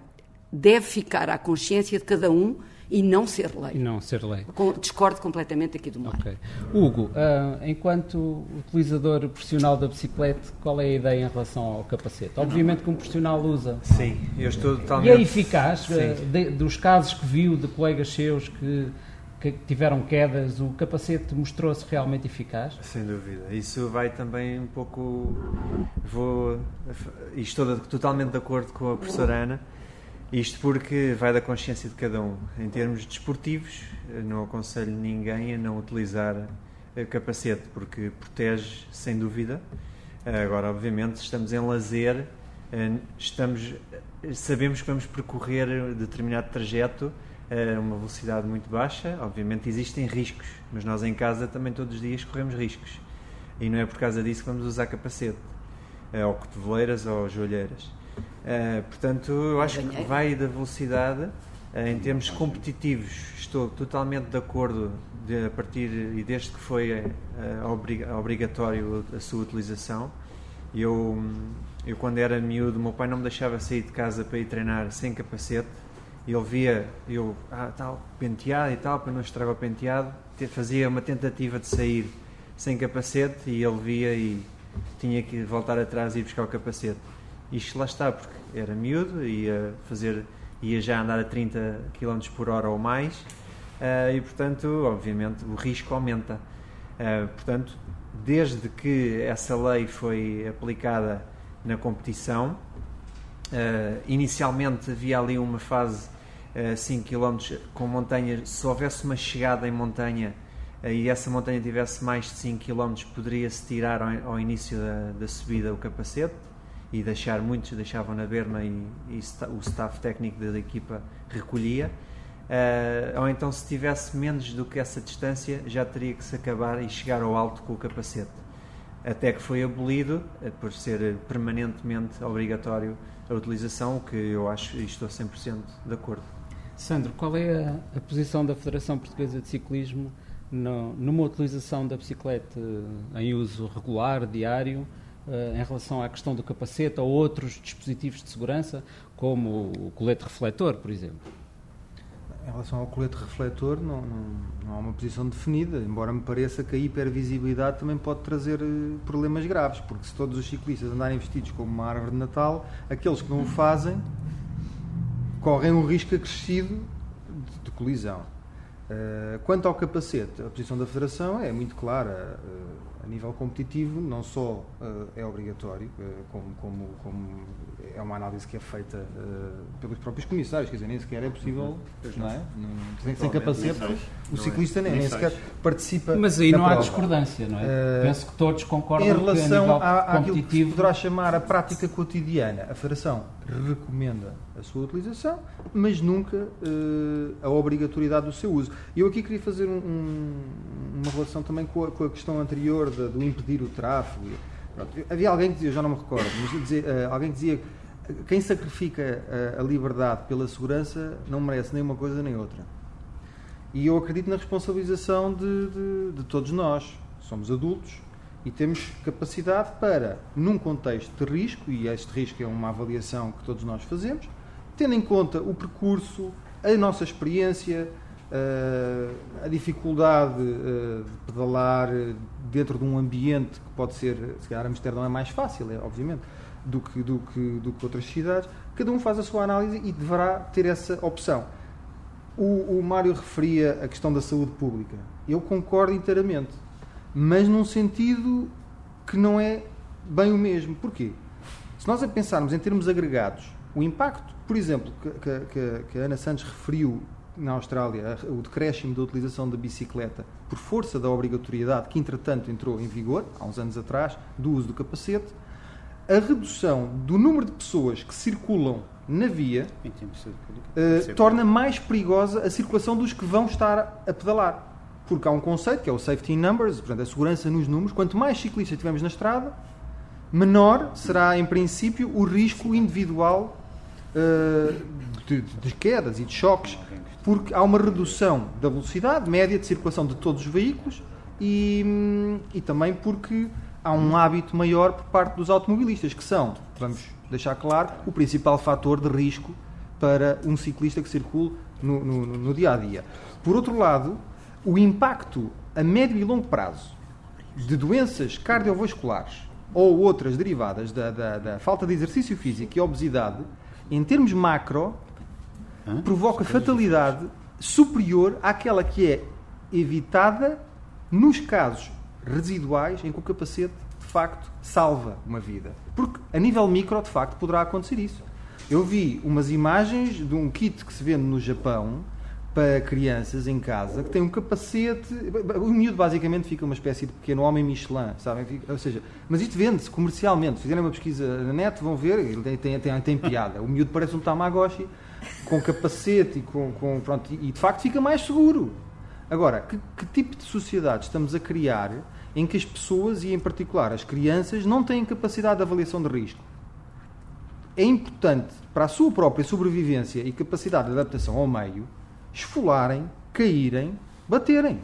deve ficar à consciência de cada um e não ser lei. E não ser lei. Discordo completamente aqui do Mário. Okay. Hugo, uh, enquanto utilizador profissional da bicicleta, qual é a ideia em relação ao capacete? Obviamente que um profissional usa. Sim, eu estou totalmente... E é eficaz? Uh, de, dos casos que viu de colegas seus que, que tiveram quedas, o capacete mostrou-se realmente eficaz? Sem dúvida. Isso vai também um pouco... Vou... E estou totalmente de acordo com a professora Ana isto porque vai da consciência de cada um. Em termos desportivos, não aconselho ninguém a não utilizar capacete, porque protege sem dúvida. Agora, obviamente, estamos em lazer, estamos, sabemos que vamos percorrer determinado trajeto a uma velocidade muito baixa. Obviamente, existem riscos, mas nós em casa também todos os dias corremos riscos. E não é por causa disso que vamos usar capacete, ou cotoveleiras ou joelheiras. Uh, portanto, eu acho que vai da velocidade. Uh, em termos competitivos, estou totalmente de acordo de, a partir e desde que foi uh, obrigatório a sua utilização. Eu, eu, quando era miúdo, meu pai não me deixava sair de casa para ir treinar sem capacete. Ele via eu, ah, tal, penteado e tal, para não estragar o penteado. fazia uma tentativa de sair sem capacete e ele via e tinha que voltar atrás e ir buscar o capacete. Isto lá está, porque era miúdo, ia fazer, ia já andar a 30 km por hora ou mais, uh, e portanto, obviamente, o risco aumenta. Uh, portanto, desde que essa lei foi aplicada na competição, uh, inicialmente havia ali uma fase 5 km com montanha, se houvesse uma chegada em montanha e essa montanha tivesse mais de 5 km, poderia-se tirar ao, ao início da, da, subida o capacete e deixar muitos deixavam na berma e, e o staff técnico da equipa recolhia. Uh, ou então, se tivesse menos do que essa distância, já teria que se acabar e chegar ao alto com o capacete. Até que foi abolido, uh, por ser permanentemente obrigatório a utilização, o que eu acho e estou 100% de acordo. Sandro, qual é a, a posição da Federação Portuguesa de Ciclismo no, numa utilização da bicicleta em uso regular, diário, em relação à questão do capacete ou outros dispositivos de segurança, como o colete refletor, por exemplo? Em relação ao colete refletor, não, não, não, há uma posição definida, embora me pareça que a hipervisibilidade também pode trazer eh, problemas graves, porque se todos os ciclistas andarem vestidos como uma árvore de Natal, aqueles que não o fazem correm um risco acrescido de, de colisão. Uh, quanto ao capacete, a posição da Federação é muito clara. Uh, a nível competitivo, não só uh, é obrigatório, como, como, como, é uma análise que é feita pelos próprios comissários, quer dizer, nem sequer é possível, não é? sem, sem capacete, o ciclista nem, nem, sequer participa. Mas aí não prova. há discordância, não é? Penso que todos concordam em relação que a à, àquilo que se poderá chamar a prática cotidiana. A Federação recomenda a sua utilização, mas nunca uh, a obrigatoriedade do seu uso. Eu aqui queria fazer um, um, uma relação também com a, com a questão anterior de, do impedir o tráfego. Pronto, havia alguém que dizia, já não me recordo, mas dizia, uh, alguém que dizia que quem sacrifica a, a liberdade pela segurança não merece nem uma coisa nem outra. E eu acredito na responsabilização de, de, de todos nós. Somos adultos, e temos capacidade para, num contexto de risco, e este risco é uma avaliação que todos nós fazemos, tendo em conta o percurso, a nossa experiência, eh, a dificuldade eh, de pedalar dentro de um ambiente que pode ser, se calhar Amsterdão é mais fácil, é, obviamente, do que, do, que, do que outras cidades, cada um faz a sua análise e deverá ter essa opção. O, o Mário referia a questão da saúde pública. Eu concordo inteiramente mas num sentido que não é bem o mesmo. Porquê? Se nós a pensarmos em termos agregados, o impacto, por exemplo, que, que, que a Ana Santos referiu na Austrália, o decréscimo da utilização da bicicleta por força da obrigatoriedade que, entretanto, entrou em vigor, há uns anos atrás, do uso do capacete, a redução do número de pessoas que circulam na via uh, torna mais perigosa a circulação dos que vão estar a pedalar porque há um conceito que é o safety in numbers, portanto, a segurança nos números. Quanto mais ciclistas tivermos na estrada, menor será, em princípio, o risco individual uh, de, de, quedas e de choques, porque há uma redução da velocidade média de circulação de todos os veículos e, e também porque há um hábito maior por parte dos automobilistas, que são, vamos deixar claro, o principal fator de risco para um ciclista que circule no, no, no dia a dia. Por outro lado, o impacto a médio e longo prazo de doenças cardiovasculares ou outras derivadas da, da, da falta de exercício físico e obesidade, em termos macro, Hã? provoca fatalidade superior àquela que é evitada nos casos residuais em que o capacete de facto salva uma vida. Porque a nível micro, de facto, poderá acontecer isso. Eu vi umas imagens de um kit que se vende no Japão para crianças em casa que tem um capacete. O miúdo basicamente fica uma espécie de pequeno homem Michelin, sabem? Ou seja, mas isto vende-se comercialmente. Se fizerem uma pesquisa na net, vão ver, ele tem, tem, tem, tem piada. O miúdo parece um Tamagotchi com capacete e com. com pronto, e de facto fica mais seguro. Agora, que, que tipo de sociedade estamos a criar em que as pessoas, e em particular as crianças, não têm capacidade de avaliação de risco? É importante para a sua própria sobrevivência e capacidade de adaptação ao meio esfolarem, caírem, baterem.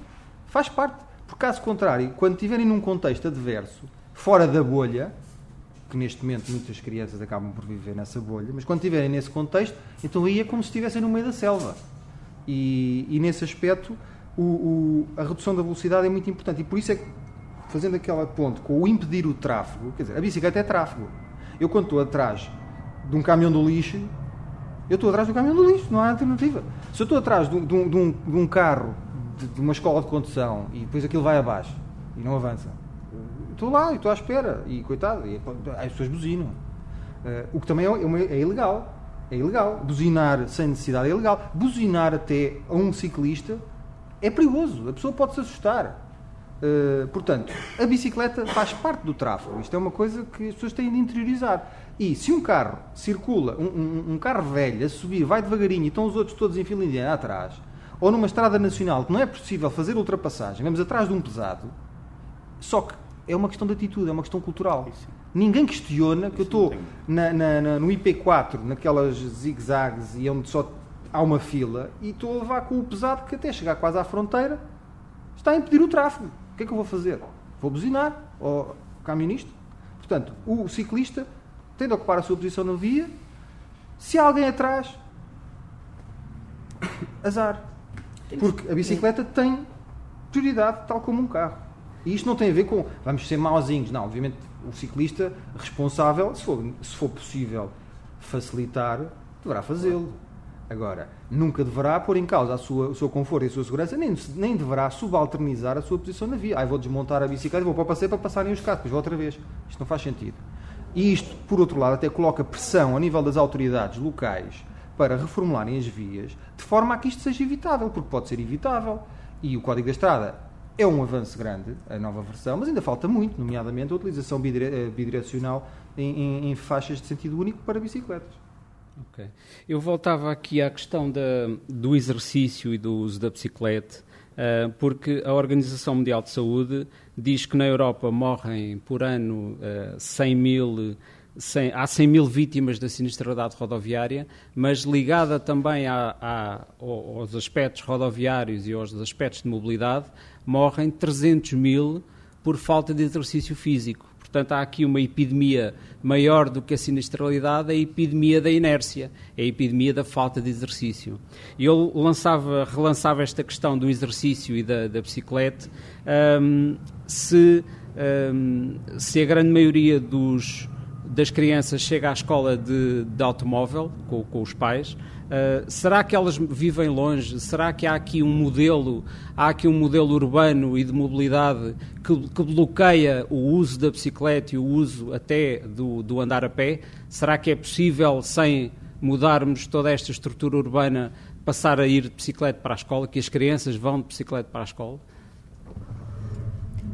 Faz parte. Por caso contrário, quando estiverem num contexto adverso, fora da bolha, que neste momento muitas crianças acabam por viver nessa bolha, mas quando estiverem nesse contexto, então aí é como se estivessem no meio da selva. E, e nesse aspecto, o, o, a redução da velocidade é muito importante e por isso é que, fazendo aquela ponte com o impedir o tráfego, quer dizer, a bicicleta é tráfego. Eu, quando estou atrás de um caminhão do lixo, eu estou atrás do caminhão do lixo, não há alternativa. Se eu estou atrás de, um, de, um, de um, carro de, de, uma escola de condução e depois aquilo vai abaixo e não avança, estou lá e estou à espera e coitado, e, as pessoas buzinam. Uh, o que também é, é, é, ilegal. É ilegal. Buzinar sem necessidade é ilegal. Buzinar até a um ciclista é perigoso. A pessoa pode se assustar. Uh, portanto, a bicicleta faz parte do tráfego. Isto é uma coisa que as pessoas têm de interiorizar. E se um carro circula, um, um, um carro velho, a subir, vai devagarinho e estão os outros todos em fila indiana atrás, ou numa estrada nacional que não é possível fazer ultrapassagem, vamos atrás de um pesado, só que é uma questão de atitude, é uma questão cultural. Ninguém questiona que eu estou na, na, na, no IP4, naquelas zigue-zagues e onde só há uma fila, e estou a levar com o pesado que até chegar quase à fronteira está a impedir o tráfego. O que é que eu vou fazer? Vou buzinar ao camionista? Portanto, o ciclista tem de ocupar a sua posição na via. Se há alguém atrás, azar. Porque a bicicleta tem prioridade, tal como um carro. E isto não tem a ver com vamos ser mauzinhos. Não, obviamente o ciclista responsável, se for, se for possível facilitar, deverá fazê-lo. Agora, nunca deverá pôr em causa sua, o seu conforto e a sua segurança, nem, nem deverá subalternizar a sua posição na via. Ah, vou desmontar a bicicleta e vou para o passeio para passarem os carros, depois vou outra vez. Isto não faz sentido. E isto, por outro lado, até coloca pressão a nível das autoridades locais para reformularem as vias, de forma a que isto seja evitável, porque pode ser evitável. E o Código da Estrada é um avanço grande, a nova versão, mas ainda falta muito, nomeadamente a utilização eh, bidirecional em, em, em faixas de sentido único para bicicletas. Ok. Eu voltava aqui à questão da, do exercício e do uso da bicicleta, uh, porque a Organização Mundial de Saúde diz que na Europa morrem por ano uh, 100 mil, 100, há 100 mil vítimas da sinistralidade rodoviária, mas ligada também a, a, aos aspectos rodoviários e aos aspectos de mobilidade, morrem 300 mil por falta de exercício físico. Portanto, há aqui uma epidemia maior do que a sinistralidade, a epidemia da inércia, a epidemia da falta de exercício. E eu lançava, relançava esta questão do exercício e da, da bicicleta, um, se, um, se a grande maioria dos, das crianças chega à escola de, de automóvel com, com, os pais, uh, será que elas vivem longe? Será que há aqui um modelo, há aqui um modelo urbano e de mobilidade que, que bloqueia o uso da bicicleta e o uso até do, do andar a pé? Será que é possível, sem mudarmos toda esta estrutura urbana, passar a ir de bicicleta para a escola, que as crianças vão de bicicleta para a escola?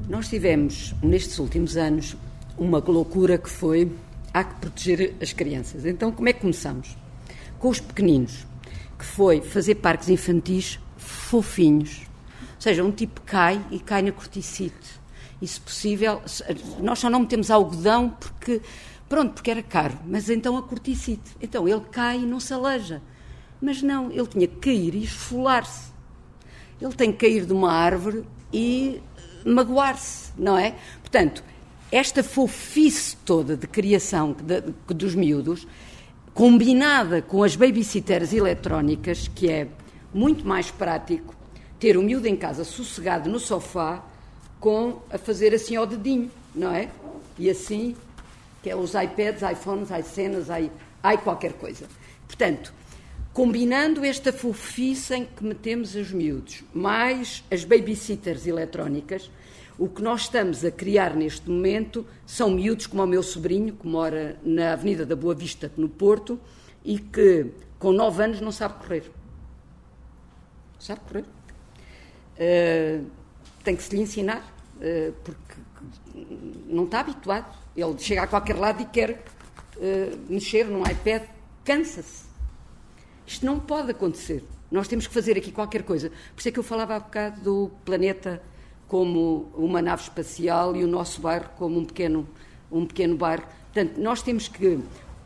Nós tivemos, nestes últimos anos, uma loucura que foi há que proteger as crianças. Então, como é que começamos? Com os pequeninos, que foi fazer parques infantis fofinhos. Ou seja, um tipo cai e cai na corticite. E, se possível, nós só não metemos algodão porque, pronto, porque era caro, mas então a corticite. Então ele cai e não se aleja. Mas não, ele tinha que cair e esfolar-se. Ele tem que cair de uma árvore e magoar-se, não é? Portanto, esta fofice toda de criação de, de, dos miúdos, combinada com as babysitters eletrónicas, que é muito mais prático ter o miúdo em casa sossegado no sofá com a fazer assim ao dedinho, não é? E assim, que é os iPads, iPhones, iCenas, i, i qualquer coisa. Portanto, combinando esta fofice em que metemos os miúdos, mais as babysitters eletrónicas, o que nós estamos a criar neste momento são miúdos como o meu sobrinho, que mora na Avenida da Boa Vista, no Porto, e que com 9 anos não sabe correr. Sabe correr. Uh, tem que se lhe ensinar, uh, porque não está habituado. Ele chega a qualquer lado e quer uh, mexer num iPad, cansa-se. Isto não pode acontecer. Nós temos que fazer aqui qualquer coisa. Por isso é que eu falava há bocado do planeta como uma nave espacial e o nosso bairro como um pequeno, um pequeno bairro. Portanto, nós temos que,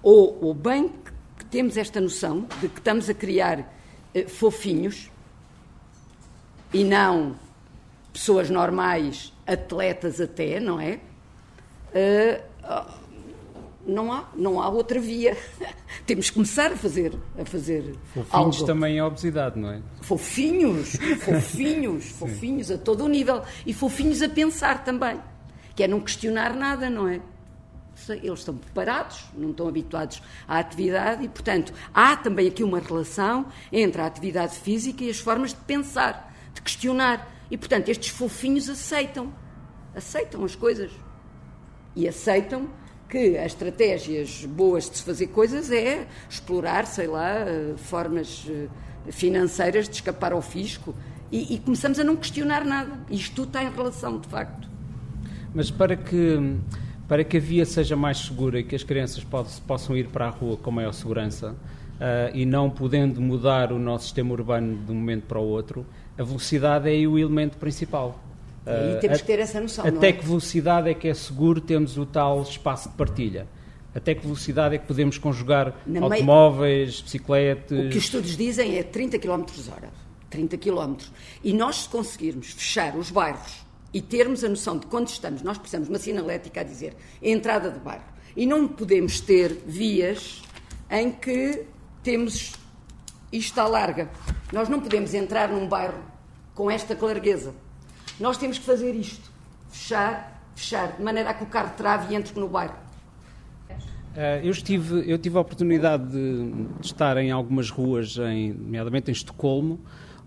ou, ou bem que temos esta noção de que estamos a criar eh, fofinhos e não pessoas normais, atletas até, não é? Uh, não há, não há outra via. Temos que começar a fazer, a fazer Fofinhos algo. também é obesidade, não é? Fofinhos, fofinhos, fofinhos a todo o nível. E fofinhos a pensar também. Que é não questionar nada, não é? Eles estão preparados, não estão habituados à atividade e, portanto, há também aqui uma relação entre a atividade física e as formas de pensar, de questionar. E, portanto, estes fofinhos aceitam. Aceitam as coisas. E aceitam que as estratégias boas de se fazer coisas é explorar, sei lá, formas eh, financeiras de escapar ao fisco e, e começamos a não questionar nada. Isto tudo está em relação, de facto. Mas para que, para que a via seja mais segura e que as crianças possam ir para a rua com maior segurança uh, e não podendo mudar o nosso sistema urbano de um momento para o outro, a velocidade é o elemento principal. E temos que ter essa noção. Até é? que velocidade é que é seguro termos o tal espaço de partilha? Até que velocidade é que podemos conjugar Na automóveis, meia... bicicletas? O que os estudos dizem é 30 km hora. 30 km. E nós, se conseguirmos fechar os bairros e termos a noção de quando estamos, nós precisamos de uma sinalética a dizer entrada de bairro. E não podemos ter vias em que temos isto está larga. Nós não podemos entrar num bairro com esta clargueza. Nós temos que fazer isto. Fechar, fechar, de maneira a que o carro trave e entre no bairro. Eh, eu, estive, eu tive a oportunidade de, estar em algumas ruas, em, nomeadamente em Estocolmo,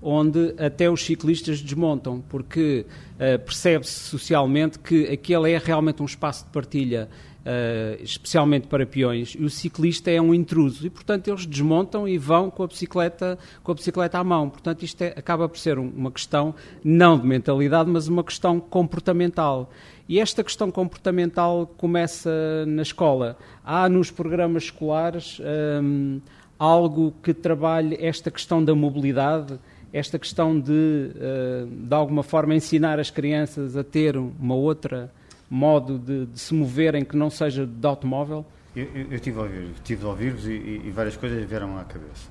onde até os ciclistas desmontam, porque uh, percebe-se socialmente que aquele é realmente um espaço de partilha, uh, especialmente para peões, e o ciclista é um intruso, e portanto eles desmontam e vão com a bicicleta, com a bicicleta à mão. Portanto, isto é, acaba por ser um, uma questão não de mentalidade, mas uma questão comportamental. E esta questão comportamental começa na escola. Há nos programas escolares um, algo que trabalhe esta questão da mobilidade, esta questão de, uh, de alguma forma, ensinar as crianças a ter uma outra modo de, de se moverem que não seja de automóvel? Eu, eu tive a ouvir, tive a ouvir-vos e, e, várias coisas vieram à cabeça.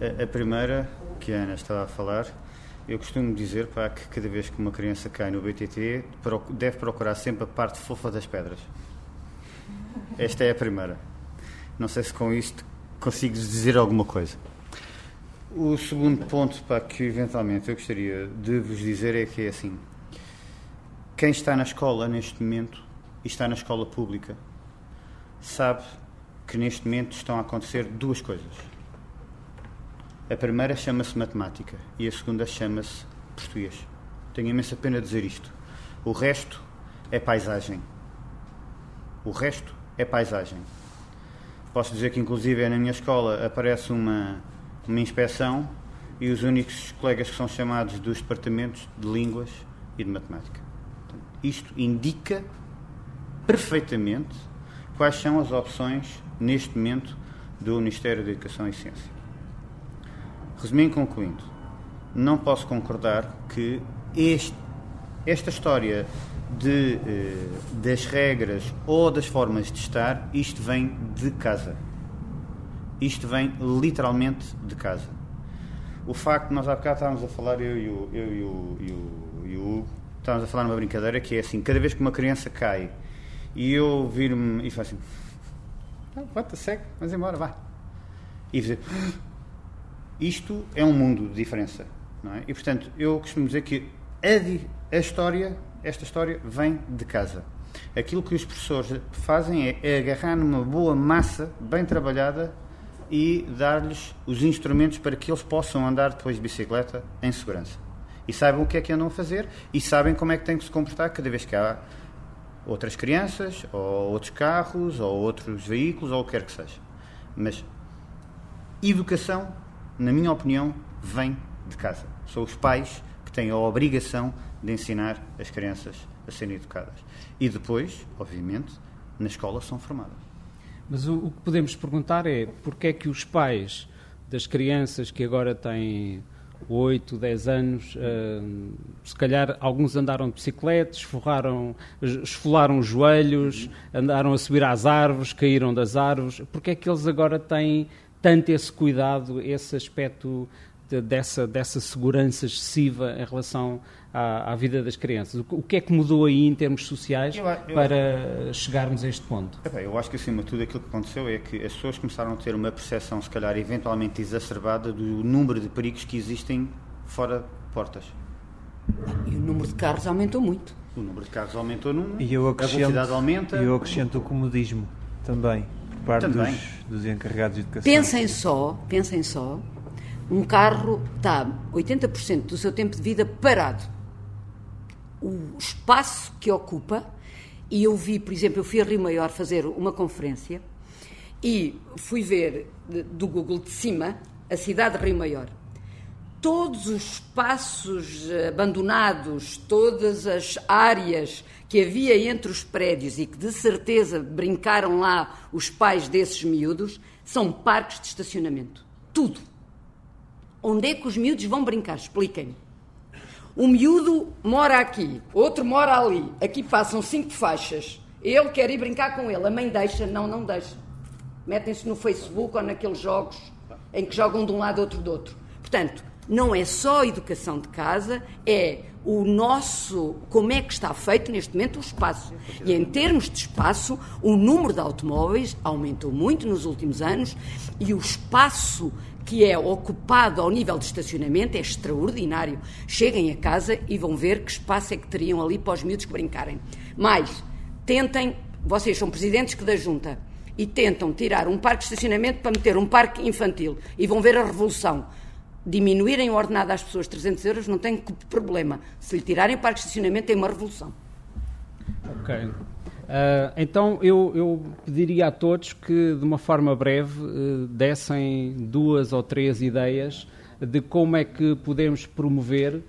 A, a, primeira, que a Ana estava a falar, eu costumo dizer pá, que cada vez que uma criança cai no BTT, deve procurar sempre a parte fofa das pedras. Esta é a primeira. Não sei se com isto consigo dizer alguma coisa. O segundo ponto para que eventualmente eu gostaria de vos dizer é que é assim: quem está na escola neste momento e está na escola pública sabe que neste momento estão a acontecer duas coisas. A primeira chama-se matemática e a segunda chama-se português. Tenho imensa pena dizer isto. O resto é paisagem. O resto é paisagem. Posso dizer que, inclusive, na minha escola aparece uma uma inspeção e os únicos colegas que são chamados dos departamentos de línguas e de matemática. Isto indica perfeitamente quais são as opções neste momento do Ministério da Educação e Ciência. Resumindo e concluindo, não posso concordar que este, esta história de, eh, das regras ou das formas de estar, isto vem de casa isto vem literalmente de casa. O facto de nós há bocado estávamos a falar, eu e o, eu e o, e o, e o Hugo, estávamos a falar numa brincadeira que é assim, cada vez que uma criança cai e eu vir-me e faço assim, bota, segue, vamos embora, vá. E dizer, isto é um mundo de diferença, não é? E portanto, eu costumo dizer que a, a história, esta história vem de casa. Aquilo que os professores fazem é agarrar numa boa massa bem trabalhada e dar-lhes os instrumentos para que eles possam andar depois de bicicleta em segurança. E saibam o que é que andam a fazer e sabem como é que têm que se comportar cada vez que há outras crianças, ou outros carros, ou outros veículos, ou o que quer que seja. Mas educação, na minha opinião, vem de casa. São os pais que têm a obrigação de ensinar as crianças a serem educadas. E depois, obviamente, na escola são formadas. Mas o, o, que podemos perguntar é porque é que os pais das crianças que agora têm 8, 10 anos, uh, se calhar alguns andaram de bicicleta, esforraram, esfolaram os joelhos, andaram a subir às árvores, caíram das árvores, porque é que eles agora têm tanto esse cuidado, esse aspecto dessa, dessa segurança excessiva em relação à, à, vida das crianças. O, que é que mudou aí em termos sociais eu, eu, para chegarmos a este ponto? É bem, eu acho que acima de tudo aquilo que aconteceu é que as pessoas começaram a ter uma percepção, se calhar eventualmente exacerbada, do número de perigos que existem fora portas. E o número de carros aumentou muito. O número de carros aumentou num, e eu a velocidade aumenta. E eu acrescento o comodismo também, por parte também. Dos, dos encarregados de educação. Pensem só, pensem só, um carro está 80% do seu tempo de vida parado. O espaço que ocupa, e eu vi, por exemplo, eu fui a Rio Maior fazer uma conferência e fui ver do Google de cima a cidade de Rio Maior todos os espaços abandonados, todas as áreas que havia entre os prédios e que de certeza brincaram lá os pais desses miúdos, são parques de estacionamento. Tudo. Onde é que os miúdos vão brincar? Expliquem-me. O miúdo mora aqui, outro mora ali. Aqui passam cinco faixas. Ele quer ir brincar com ele. A mãe deixa? Não, não deixa. Metem-se no Facebook ou naqueles jogos em que jogam de um lado outro do outro. Portanto, não é só a educação de casa, é o nosso, como é que está feito neste momento o espaço. E em termos de espaço, o número de automóveis aumentou muito nos últimos anos e o espaço que é ocupado ao nível de estacionamento é extraordinário. Cheguem a casa e vão ver que espaço é que teriam ali para os miúdos que brincarem. Mas tentem, vocês são presidentes que da junta, e tentam tirar um parque de estacionamento para meter um parque infantil e vão ver a revolução diminuírem o ordenado às pessoas 300 euros, não tem problema. Se lhe tirarem o parque de estacionamento, tem uma revolução. Ok. Uh, então eu, eu, pediria a todos que, de uma forma breve, uh, dessem duas ou três ideias de como é que podemos promover uh,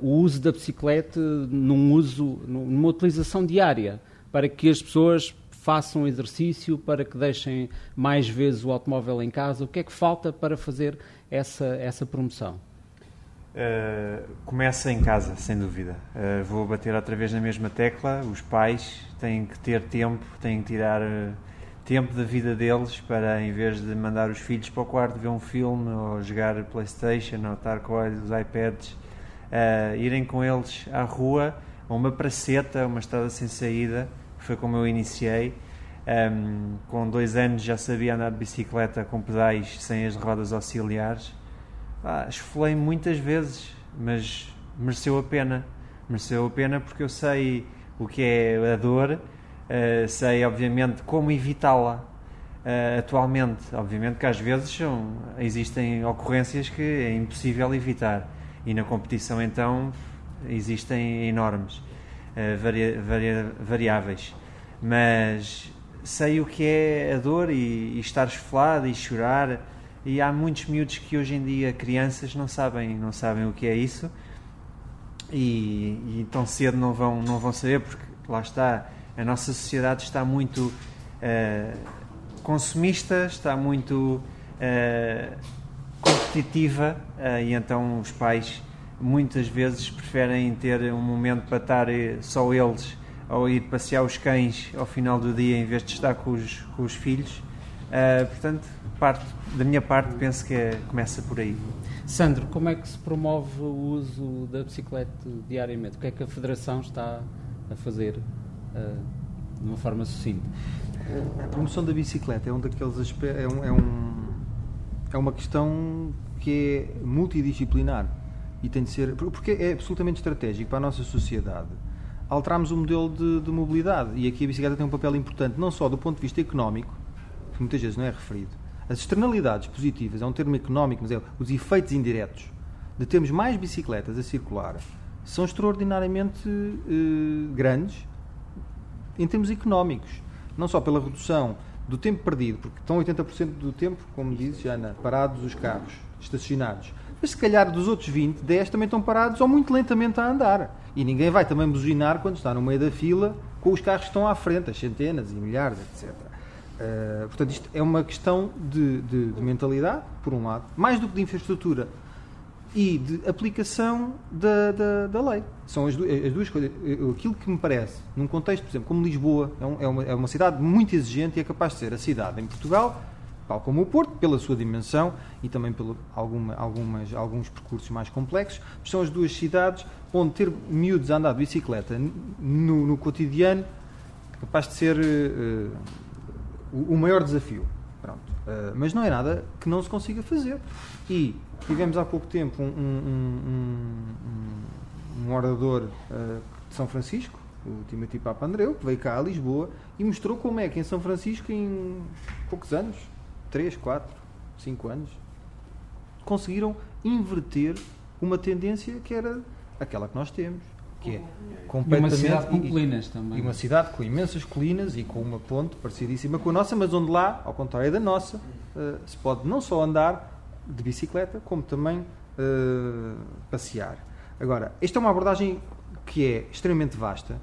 o uso da bicicleta num uso, numa utilização diária, para que as pessoas façam exercício, para que deixem mais vezes o automóvel em casa. O que é que falta para fazer essa, essa promoção? Uh, começa em casa, sem dúvida. Uh, vou bater outra vez na mesma tecla. Os pais têm que ter tempo, têm que tirar uh, tempo da vida deles para, em vez de mandar os filhos para o quarto ver um filme ou jogar PlayStation ou estar com os iPads, irem com eles à rua, a uma praceta, uma estrada sem saída. Foi como eu iniciei. Um, com dois anos já sabia andar de bicicleta com pedais sem as rodas auxiliares. Ah, esfolei muitas vezes, mas mereceu a pena. Mereceu a pena porque eu sei o que é a dor, uh, sei obviamente como evitá-la uh, atualmente. Obviamente que às vezes são, existem ocorrências que é impossível evitar e na competição então existem enormes uh, variáveis. Mas sei o que é a dor e, e estar esfolado e chorar. E há muitos miúdos que hoje em dia, crianças, não sabem, não sabem o que é isso e, e tão cedo não vão, não vão saber, porque lá está, a nossa sociedade está muito uh, consumista, está muito uh, competitiva uh, e então os pais muitas vezes preferem ter um momento para estar só eles ou ir passear os cães ao final do dia em vez de estar com os, com os filhos. Uh, portanto, parte, da minha parte, penso que é, começa por aí. Sandro, como é que se promove o uso da bicicleta diariamente? O que é que a Federação está a fazer uh, de uma forma sucinta? A promoção da bicicleta é um daqueles é, um, é, um, é uma questão que é multidisciplinar e tem de ser porque é absolutamente estratégico para a nossa sociedade alterámos o modelo de, de, mobilidade. E aqui a bicicleta tem um papel importante, não só do ponto de vista económico, que muitas vezes não é referido. As externalidades positivas, é um termo económico, mas é os efeitos indiretos de termos mais bicicletas a circular são extraordinariamente eh, grandes em termos económicos. Não só pela redução do tempo perdido, porque estão 80% do tempo, como dizes, Ana, parados os carros, estacionados. Mas se calhar dos outros 20, 10 também estão parados ou muito lentamente a andar. E ninguém vai também buzinar quando está no meio da fila com os carros que estão à frente, as centenas e milhares, etc. Eh, portanto, isto é uma questão de, de, de, mentalidade, por um lado, mais do que de infraestrutura e de aplicação da, da, da lei. São as, as, duas coisas. Aquilo que me parece, num contexto, por exemplo, como Lisboa, é, um, é, uma, é uma cidade muito exigente e é capaz de ser a cidade em Portugal tal como o Porto, pela sua dimensão e também por alguma, algumas, alguns percursos mais complexos, são as duas cidades onde ter miúdos a andar de bicicleta no, no cotidiano é capaz de ser uh, o, maior desafio. Pronto. Uh, mas não é nada que não se consiga fazer. E tivemos há pouco tempo um, um, um, um orador uh, de São Francisco, o Timothy Papa Andreu, que veio cá a Lisboa e mostrou como é que em São Francisco, em poucos anos, 3, 4, 5 anos, conseguiram inverter uma tendência que era aquela que nós temos, que é completamente. E uma cidade com colinas também. E uma cidade com imensas colinas e com uma ponte parecidíssima com a nossa, mas onde lá, ao contrário da nossa, uh, se pode não só andar de bicicleta, como também uh, passear. Agora, esta é uma abordagem que é extremamente vasta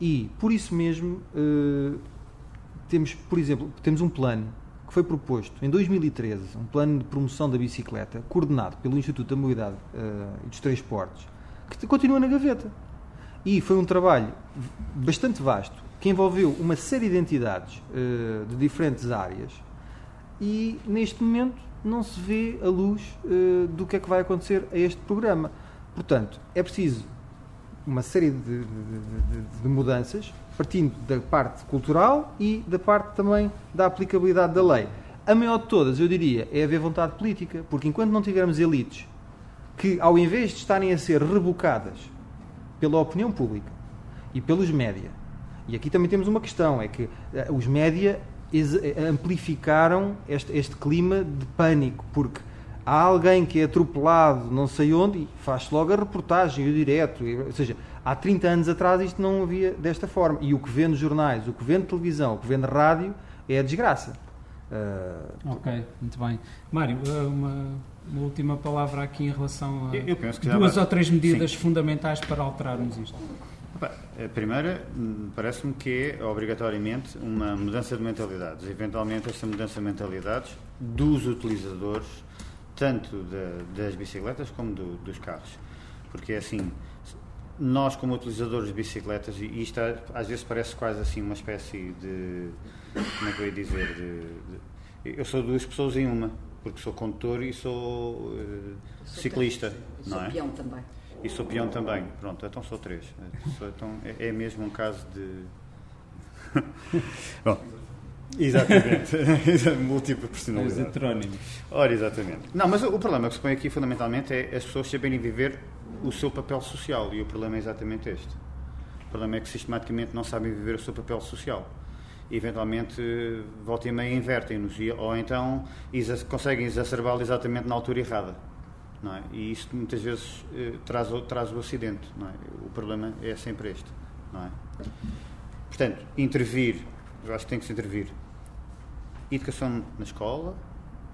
e, por isso mesmo, uh, temos, por exemplo, temos um plano foi proposto em 2013 um plano de promoção da bicicleta, coordenado pelo Instituto da Mobilidade e dos Transportes, que continua na gaveta. E foi um trabalho bastante vasto, que envolveu uma série de entidades uh, de diferentes áreas, e neste momento não se vê a luz uh, do que é que vai acontecer a este programa. Portanto, é preciso uma série de, de, de, de mudanças partindo da parte cultural e da parte também da aplicabilidade da lei. A maior de todas, eu diria, é haver vontade política, porque enquanto não tivermos elites que, ao invés de estarem a ser rebocadas pela opinião pública e pelos média, e aqui também temos uma questão, é que eh, os média eh, amplificaram este, este clima de pânico, porque há alguém que é atropelado não sei onde e faz logo a reportagem, o direto, ou seja, há 30 anos atrás isto não havia desta forma. E o que vê nos jornais, o que vê na televisão, o que vê na rádio é a desgraça. Uh, ok, muito bem. Mário, uma, uma, última palavra aqui em relação a eu, eu duas ou três medidas Sim. fundamentais para alterarmos isto. A primeira, hum, parece-me que é obrigatoriamente uma mudança de mentalidades. Eventualmente, esta mudança de mentalidades dos utilizadores, tanto de, das bicicletas como do, dos carros. Porque é assim, nós como utilizadores de bicicletas, e isto às vezes parece quase assim uma espécie de, como é que eu ia dizer, de, de, eu sou duas pessoas em uma, porque sou condutor e sou, uh, sou ciclista, três. não sou é? peão também. E sou peão também, pronto, então sou três. Então, é, é mesmo um caso de... Bom, Exatamente. Múltipla personalidade. Os heterónimos. Ora, exatamente. Não, mas o, o problema que se põe aqui fundamentalmente é as pessoas saberem viver o seu papel social e o problema é exatamente este. O problema é que sistematicamente não sabem viver o seu papel social. Eventualmente, volta e meia invertem-nos ou então conseguem exacerbá-lo exatamente na altura errada. É? E isso muitas vezes eh, traz, traz o acidente. É? O problema é sempre este. É? Portanto, intervir, eu acho que tem que se intervir. Educação na escola,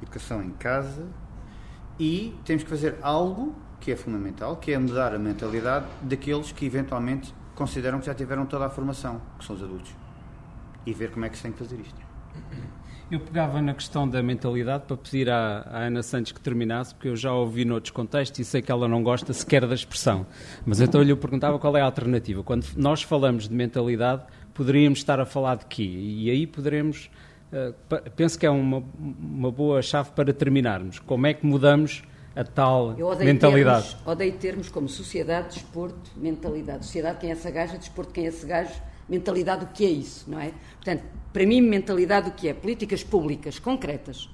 educação em casa e temos que fazer algo que é fundamental, que é mudar a mentalidade daqueles que eventualmente consideram que já tiveram toda a formação, que são os adultos, e ver como é que se tem que fazer isto. Eu pegava na questão da mentalidade para pedir à, à, Ana Santos que terminasse, porque eu já ouvi noutros contextos e sei que ela não gosta sequer da expressão. Mas então eu lhe perguntava qual é a alternativa. Quando nós falamos de mentalidade, poderíamos estar a falar de quê? E aí poderemos. Uh, penso que é uma, uma boa chave para terminarmos. Como é que mudamos a tal Eu odeio mentalidade. Termos, odeio termos como sociedade, desporto, mentalidade. Sociedade, quem é essa gaja, desporto, quem é esse gajo, mentalidade, o que é isso, não é? Portanto, para mim, mentalidade, o que é? Políticas públicas concretas.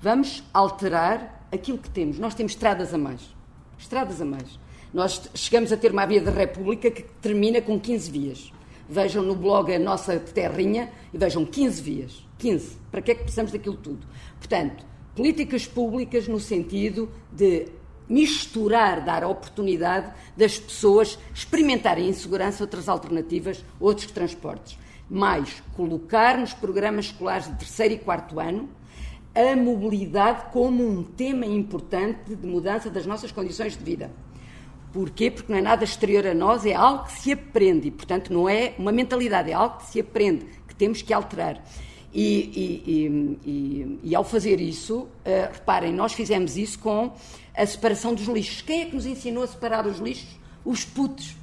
Vamos alterar aquilo que temos. Nós temos estradas a mais. Estradas a mais. Nós chegamos a ter uma via da República que termina com 15 vias. Vejam no blog a nossa terrinha e vejam 15 vias. 15. Para que é que precisamos daquilo tudo? Portanto, políticas públicas no sentido de misturar, dar a oportunidade das pessoas experimentarem em segurança outras alternativas, outros transportes. Mais, colocar nos programas escolares de terceiro e quarto ano a mobilidade como um tema importante de mudança das nossas condições de vida. Porquê? Porque não é nada exterior a nós, é algo que se aprende e, portanto, não é uma mentalidade, é algo que se aprende, que temos que alterar. E, e, e, e, ao fazer isso, uh, reparem, nós fizemos isso com a separação dos lixos. Quem é que nos ensinou a separar os lixos? Os putos,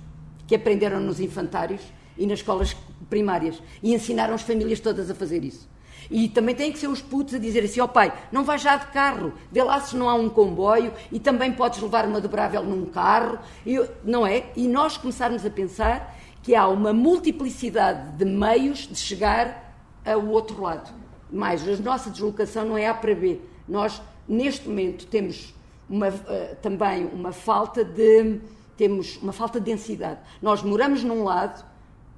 que aprenderam nos infantários e nas escolas primárias. E ensinaram as famílias todas a fazer isso. E também têm que ser os putos a dizer assim, ó oh, pai, não vais já de carro, vê lá se não há um comboio e também podes levar uma dobrável num carro, e, não é? E nós começarmos a pensar que há uma multiplicidade de meios de chegar ao outro lado. Mais, a nossa deslocação não é A para B. Nós, neste momento, temos uma, uh, também uma falta de temos uma falta de densidade. Nós moramos num lado,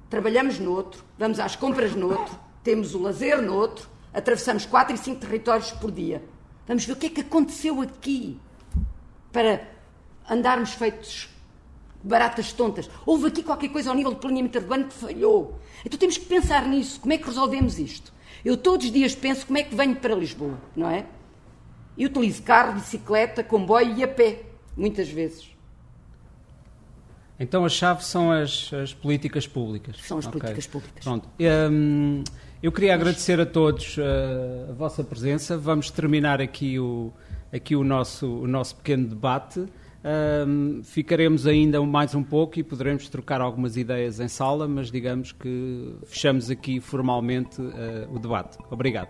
trabalhamos no outro, vamos às compras no outro, temos o lazer no outro, atravessamos quatro e cinco territórios por dia. Vamos ver o que é que aconteceu aqui para andarmos feitos baratas tontas. Houve aqui qualquer coisa ao nível do planeamento urbano que falhou. Então temos que pensar nisso. Como é que resolvemos isto? Eu todos os dias penso como é que venho para Lisboa, não é? E utilizo carro, bicicleta, comboio e a pé, muitas vezes. Então a chave são as, as políticas públicas. São as okay. políticas públicas. Pronto. Um, eu queria agradecer a todos uh, a vossa presença. Vamos terminar aqui o, aqui o, nosso, o nosso pequeno debate. Um, ficaremos ainda mais um pouco e poderemos trocar algumas ideias em sala, mas digamos que fechamos aqui formalmente uh, o debate. Obrigado.